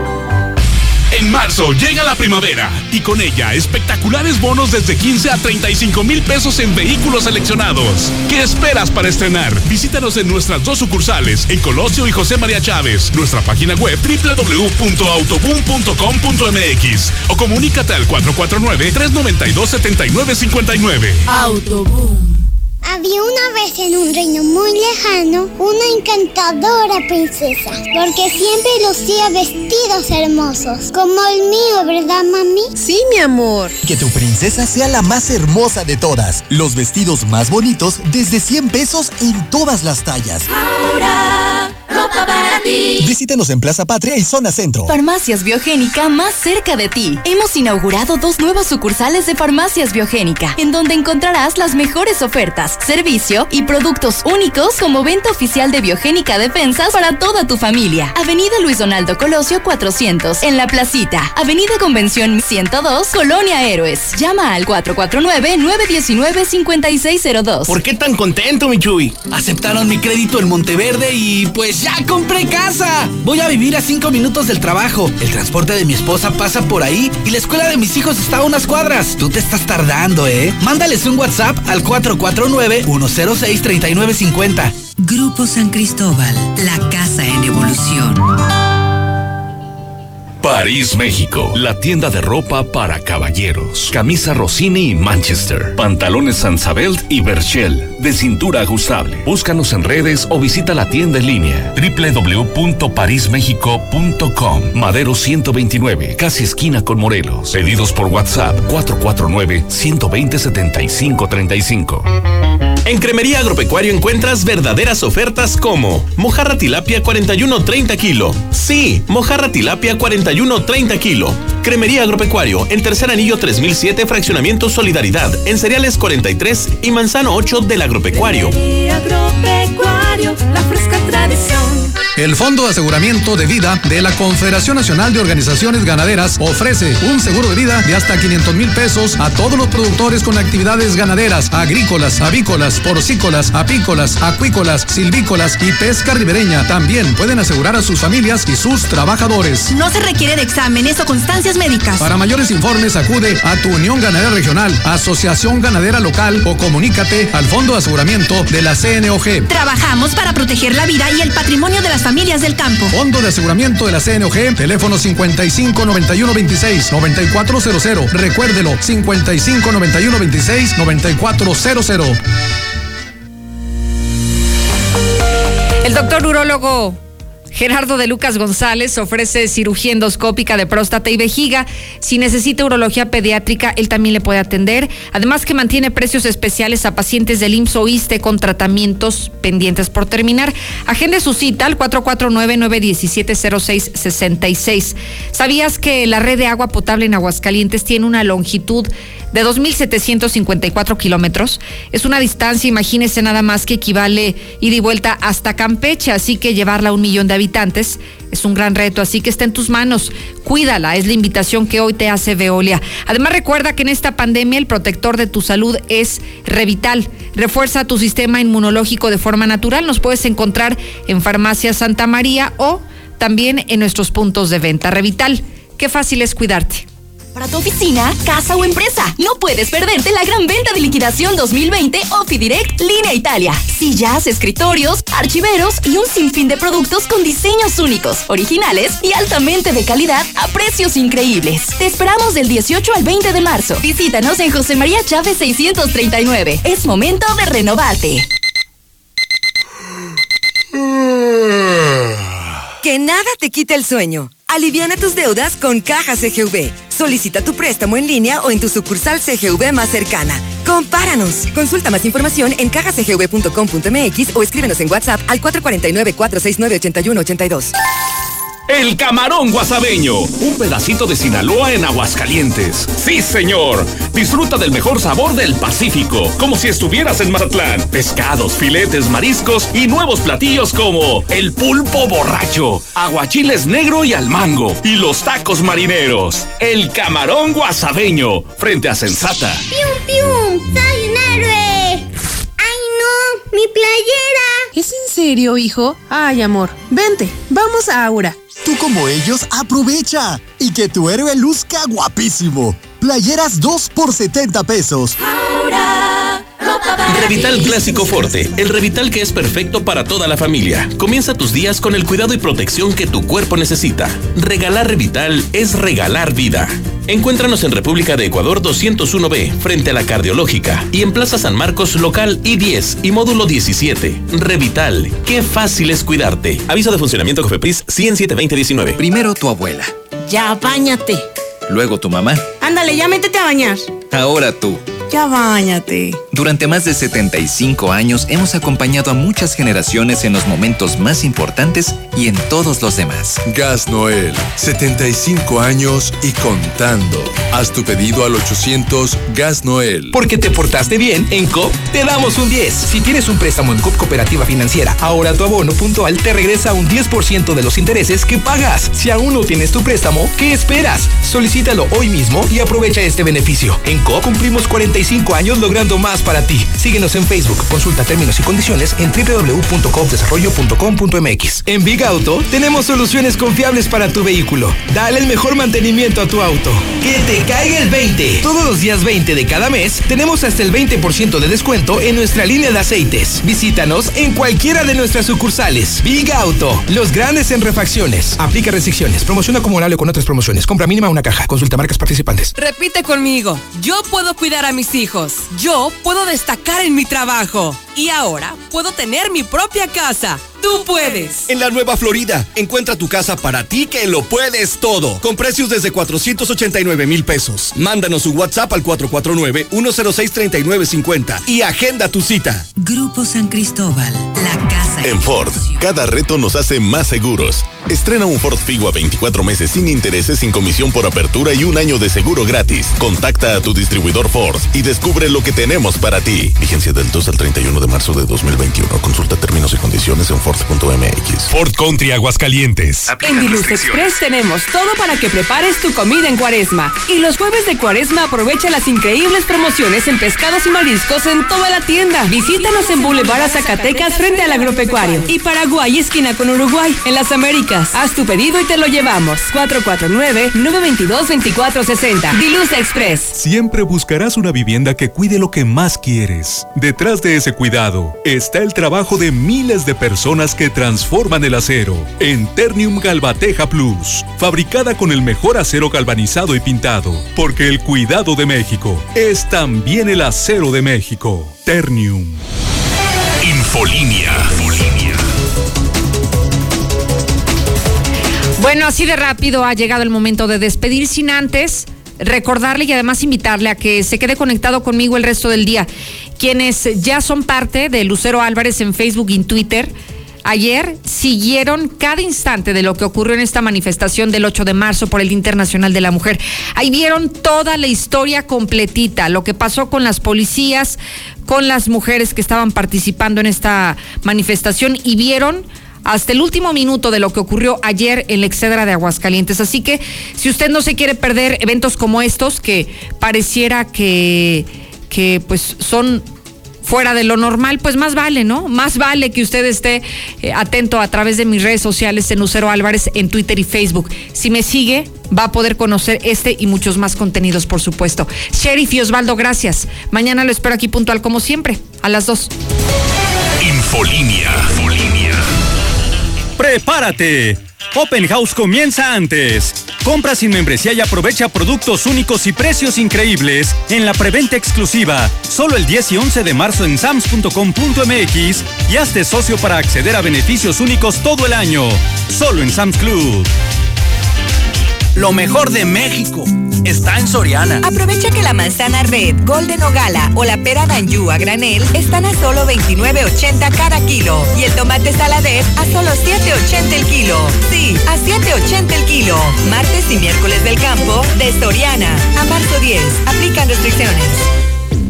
En marzo llega la primavera y con ella espectaculares bonos desde 15 a 35 mil pesos en vehículos seleccionados. ¿Qué esperas para estrenar? Visítanos en nuestras dos sucursales, en Colosio y José María Chávez, nuestra página web www.autoboom.com.mx o comunícate al 449-392-7959. Autoboom. Había una vez en un reino muy lejano una encantadora princesa, porque siempre lucía vestidos hermosos, como el mío, ¿verdad, mami? Sí, mi amor. Que tu princesa sea la más hermosa de todas. Los vestidos más bonitos desde 100 pesos en todas las tallas. Ahora, ropa para ti. Visítanos en Plaza Patria y Zona Centro. Farmacias Biogénica más cerca de ti. Hemos inaugurado dos nuevas sucursales de Farmacias Biogénica, en donde encontrarás las mejores ofertas servicio y productos únicos como venta oficial de Biogénica Defensas para toda tu familia. Avenida Luis Donaldo Colosio 400, en La Placita. Avenida Convención 102, Colonia Héroes. Llama al 449-919-5602. ¿Por qué tan contento, Michuy? Aceptaron mi crédito en Monteverde y pues ya compré casa. Voy a vivir a cinco minutos del trabajo. El transporte de mi esposa pasa por ahí y la escuela de mis hijos está a unas cuadras. Tú te estás tardando, ¿eh? Mándales un WhatsApp al 449-106-3950. Grupo San Cristóbal, la casa en evolución. París, México. La tienda de ropa para caballeros. Camisa Rossini y Manchester. Pantalones Sansabelt y Berchel. De cintura ajustable. Búscanos en redes o visita la tienda en línea. www.parismexico.com. Madero 129. Casi esquina con Morelos. Pedidos por WhatsApp 449 120 75 35. En Cremería Agropecuario encuentras verdaderas ofertas como mojarra tilapia 41.30 kilo. Sí, mojarra tilapia 41.30 kilo. Cremería Agropecuario, en tercer anillo 3007, fraccionamiento Solidaridad, en cereales 43 y manzano 8 del Agropecuario. Agropecuario, la fresca tradición. El Fondo de Aseguramiento de Vida de la Confederación Nacional de Organizaciones Ganaderas ofrece un seguro de vida de hasta 500 mil pesos a todos los productores con actividades ganaderas, agrícolas, avícolas, porcícolas, apícolas, acuícolas, silvícolas y pesca ribereña. También pueden asegurar a sus familias y sus trabajadores. No se requiere de exámenes o constancias médicas. Para mayores informes, acude a tu Unión Ganadera Regional, Asociación Ganadera Local o comunícate al Fondo de Aseguramiento de la CNOG. Trabajamos para proteger la vida y el patrimonio de las familias del campo. Fondo de Aseguramiento de la CNOG, teléfono 55 91 26 9400. Recuérdelo, 55 91 26 9400. El doctor urólogo Gerardo de Lucas González ofrece cirugía endoscópica de próstata y vejiga. Si necesita urología pediátrica, él también le puede atender. Además que mantiene precios especiales a pacientes del IMSS o ISTE con tratamientos pendientes por terminar. Agende su cita al 449-917-0666. ¿Sabías que la red de agua potable en Aguascalientes tiene una longitud de 2.754 kilómetros? Es una distancia, imagínese nada más que equivale ida y vuelta hasta Campeche, así que llevarla a un millón de habitantes es un gran reto, así que está en tus manos. Cuídala, es la invitación que hoy te hace Veolia. Además, recuerda que en esta pandemia el protector de tu salud es Revital. Refuerza tu sistema inmunológico de forma natural. Nos puedes encontrar en Farmacia Santa María o también en nuestros puntos de venta. Revital, qué fácil es cuidarte. Para tu oficina, casa o empresa, no puedes perderte la gran venta de liquidación 2020 Direct Línea Italia. Sillas, escritorios, archiveros y un sinfín de productos con diseños únicos, originales y altamente de calidad a precios increíbles. Te esperamos del 18 al 20 de marzo. Visítanos en José María Chávez 639. Es momento de renovarte. Que nada te quite el sueño. Aliviana tus deudas con Caja CGV. Solicita tu préstamo en línea o en tu sucursal CGV más cercana. Compáranos. Consulta más información en cajacgv.com.mx o escríbenos en WhatsApp al 449-469-8182. El camarón guasabeño, un pedacito de Sinaloa en Aguascalientes. Sí, señor. Disfruta del mejor sabor del Pacífico, como si estuvieras en Mazatlán. Pescados, filetes, mariscos y nuevos platillos como el pulpo borracho, aguachiles negro y al mango y los tacos marineros. El camarón guasabeño, frente a Sensata. ¡Pium, pium! ¡Soy un héroe! ¡Mi playera! ¿Es en serio, hijo? Ay, amor. Vente, vamos a Aura. Tú como ellos, aprovecha y que tu héroe luzca guapísimo. Playeras 2 por 70 pesos. Revital Clásico Forte, el Revital que es perfecto para toda la familia. Comienza tus días con el cuidado y protección que tu cuerpo necesita. Regalar Revital es regalar vida. Encuéntranos en República de Ecuador 201B, frente a la Cardiológica, y en Plaza San Marcos, local I10 y módulo 17. Revital, qué fácil es cuidarte. Aviso de funcionamiento Cofepris 1072019. Primero tu abuela. Ya, bañate. Luego tu mamá. Ándale, ya métete a bañar. Ahora tú. Ya bañate. Durante más de 75 años hemos acompañado a muchas generaciones en los momentos más importantes y en todos los demás. Gas Noel, 75 años y contando. Haz tu pedido al 800 Gas Noel. Porque te portaste bien, en COP te damos un 10. Si tienes un préstamo en COP Cooperativa Financiera, ahora tu abono puntual te regresa un 10% de los intereses que pagas. Si aún no tienes tu préstamo, ¿qué esperas? Solicítalo hoy mismo y aprovecha este beneficio. En COP cumplimos 45 años logrando más para ti. Síguenos en Facebook, consulta términos y condiciones en www.copdesarrollo.com.mx. En Big Auto tenemos soluciones confiables para tu vehículo. Dale el mejor mantenimiento a tu auto. Que te caiga el 20. Todos los días 20 de cada mes tenemos hasta el 20% de descuento en nuestra línea de aceites. Visítanos en cualquiera de nuestras sucursales. Big Auto, los grandes en refacciones. Aplica restricciones. Promoción acumulable con otras promociones. Compra mínima una caja. Consulta marcas participantes. Repite conmigo. Yo puedo cuidar a mis hijos. Yo puedo destacar en mi trabajo. Y ahora puedo tener mi propia casa. Tú puedes. En la Nueva Florida, encuentra tu casa para ti que lo puedes todo. Con precios desde 489 mil pesos. Mándanos un WhatsApp al 449-106-3950 y agenda tu cita. Grupo San Cristóbal, la casa. En Ford, cada reto nos hace más seguros. Estrena un Ford Figo a 24 meses sin intereses, sin comisión por apertura y un año de seguro gratis. Contacta a tu distribuidor Ford y descubre lo que tenemos para ti. Vigencia del 2 al 31 de marzo de 2021. Consulta términos y condiciones en Ford Ford.mx. Ford Country Aguascalientes. En Diluz Express tenemos todo para que prepares tu comida en cuaresma. Y los jueves de cuaresma aprovecha las increíbles promociones en pescados y mariscos en toda la tienda. Visítanos en Boulevard Zacatecas frente al agropecuario. Y Paraguay, esquina con Uruguay, en las Américas. Haz tu pedido y te lo llevamos. 449-922-2460. Diluz Express. Siempre buscarás una vivienda que cuide lo que más quieres. Detrás de ese cuidado está el trabajo de miles de personas que transforman el acero en Ternium Galvateja Plus, fabricada con el mejor acero galvanizado y pintado, porque el cuidado de México es también el acero de México. Ternium. Infolinia. Bueno, así de rápido ha llegado el momento de despedir sin antes recordarle y además invitarle a que se quede conectado conmigo el resto del día. Quienes ya son parte de Lucero Álvarez en Facebook y en Twitter, ayer siguieron cada instante de lo que ocurrió en esta manifestación del 8 de marzo por el Día Internacional de la Mujer. Ahí vieron toda la historia completita, lo que pasó con las policías, con las mujeres que estaban participando en esta manifestación y vieron hasta el último minuto de lo que ocurrió ayer en la Excedra de Aguascalientes. Así que si usted no se quiere perder eventos como estos, que pareciera que, que pues son fuera de lo normal, pues más vale, ¿no? Más vale que usted esté eh, atento a través de mis redes sociales en Lucero Álvarez en Twitter y Facebook. Si me sigue, va a poder conocer este y muchos más contenidos, por supuesto. Sheriff y Osvaldo, gracias. Mañana lo espero aquí puntual como siempre, a las dos. Infolinia. ¡Prepárate! Open House comienza antes. Compra sin membresía y aprovecha productos únicos y precios increíbles en la preventa exclusiva. Solo el 10 y 11 de marzo en sams.com.mx y hazte socio para acceder a beneficios únicos todo el año. Solo en Sams Club. Lo mejor de México está en Soriana. Aprovecha que la manzana red, golden o gala o la pera danjú a granel están a solo 29.80 cada kilo y el tomate saladez a solo 7.80 el kilo. Sí, a 7.80 el kilo. Martes y miércoles del campo de Soriana. A marzo 10. Aplican restricciones.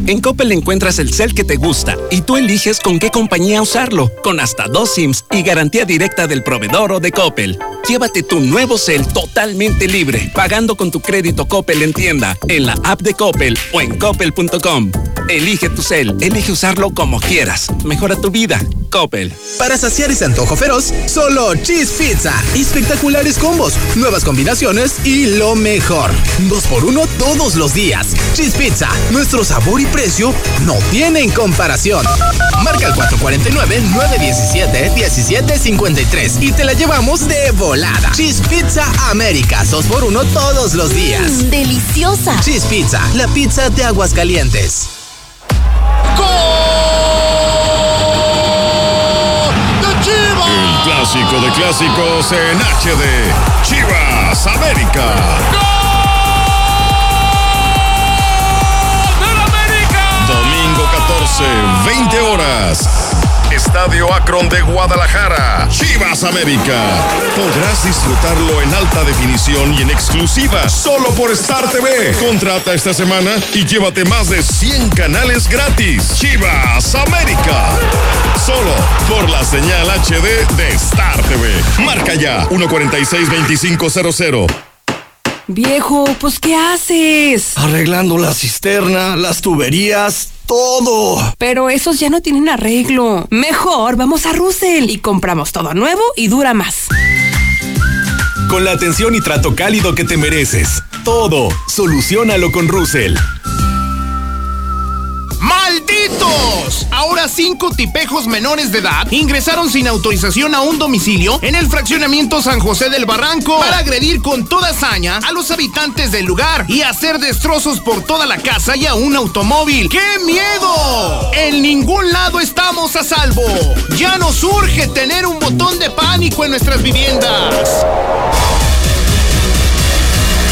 En Coppel encuentras el cel que te gusta y tú eliges con qué compañía usarlo, con hasta dos SIMs y garantía directa del proveedor o de Coppel. Llévate tu nuevo cel totalmente libre, pagando con tu crédito Coppel en tienda, en la app de Coppel o en coppel.com. Elige tu cel, elige usarlo como quieras. Mejora tu vida. Coppel. Para saciar ese antojo feroz, solo Cheese Pizza. Espectaculares combos, nuevas combinaciones y lo mejor. Dos por uno todos los días. Cheese Pizza, nuestro sabor y precio no tienen comparación. Marca el 449-917-1753 y te la llevamos de volada. Cheese Pizza América, dos por uno todos los días. Mm, deliciosa. Cheese Pizza, la pizza de Aguascalientes. El clásico de clásicos en HD. Chivas América. Domingo 14, 20 horas. Estadio Akron de Guadalajara. Chivas América. Podrás disfrutarlo en alta definición y en exclusiva solo por Star TV. Contrata esta semana y llévate más de 100 canales gratis. Chivas América. Solo por la señal HD de Star TV. Marca ya 146-2500. Viejo, pues ¿qué haces? Arreglando la cisterna, las tuberías, todo. Pero esos ya no tienen arreglo. Mejor vamos a Russell y compramos todo nuevo y dura más. Con la atención y trato cálido que te mereces. Todo, solucionalo con Russell. ¡Malditos! Ahora cinco tipejos menores de edad ingresaron sin autorización a un domicilio en el fraccionamiento San José del Barranco para agredir con toda hazaña a los habitantes del lugar y hacer destrozos por toda la casa y a un automóvil. ¡Qué miedo! En ningún lado estamos a salvo. Ya nos urge tener un botón de pánico en nuestras viviendas.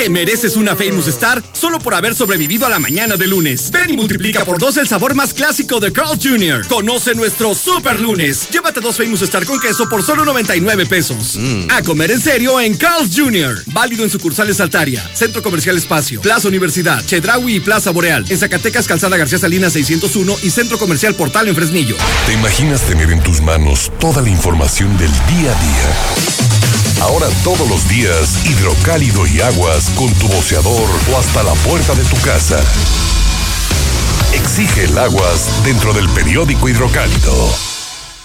Te mereces una Famous Star solo por haber sobrevivido a la mañana de lunes. Ven y multiplica por dos el sabor más clásico de Carl Jr. Conoce nuestro Super Lunes. Llévate dos Famous Star con queso por solo 99 pesos. A comer en serio en Carl Jr. Válido en sucursales Altaria, Centro Comercial Espacio, Plaza Universidad, Chedraui y Plaza Boreal. En Zacatecas, Calzada García Salinas 601 y Centro Comercial Portal en Fresnillo. ¿Te imaginas tener en tus manos toda la información del día a día? Ahora todos los días, hidrocálido y aguas con tu boceador o hasta la puerta de tu casa. Exige el aguas dentro del periódico hidrocálido.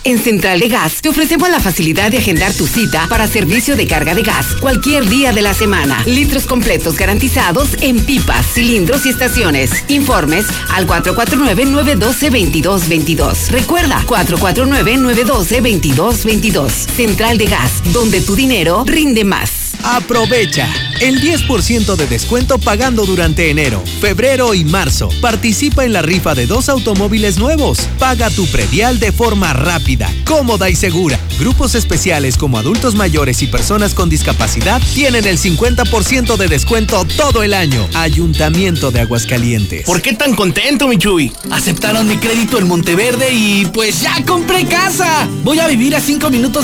En Central de Gas te ofrecemos la facilidad de agendar tu cita para servicio de carga de gas cualquier día de la semana. Litros completos garantizados en pipas, cilindros y estaciones. Informes al 449-912-2222. Recuerda, 449-912-2222. Central de Gas, donde tu dinero rinde más. Aprovecha el 10% de descuento pagando durante enero, febrero y marzo. Participa en la rifa de dos automóviles nuevos. Paga tu predial de forma rápida, cómoda y segura. Grupos especiales como adultos mayores y personas con discapacidad tienen el 50% de descuento todo el año. Ayuntamiento de Aguascalientes. ¿Por qué tan contento, Michuy? Aceptaron mi crédito en Monteverde y pues ya compré casa. Voy a vivir a 5 minutos de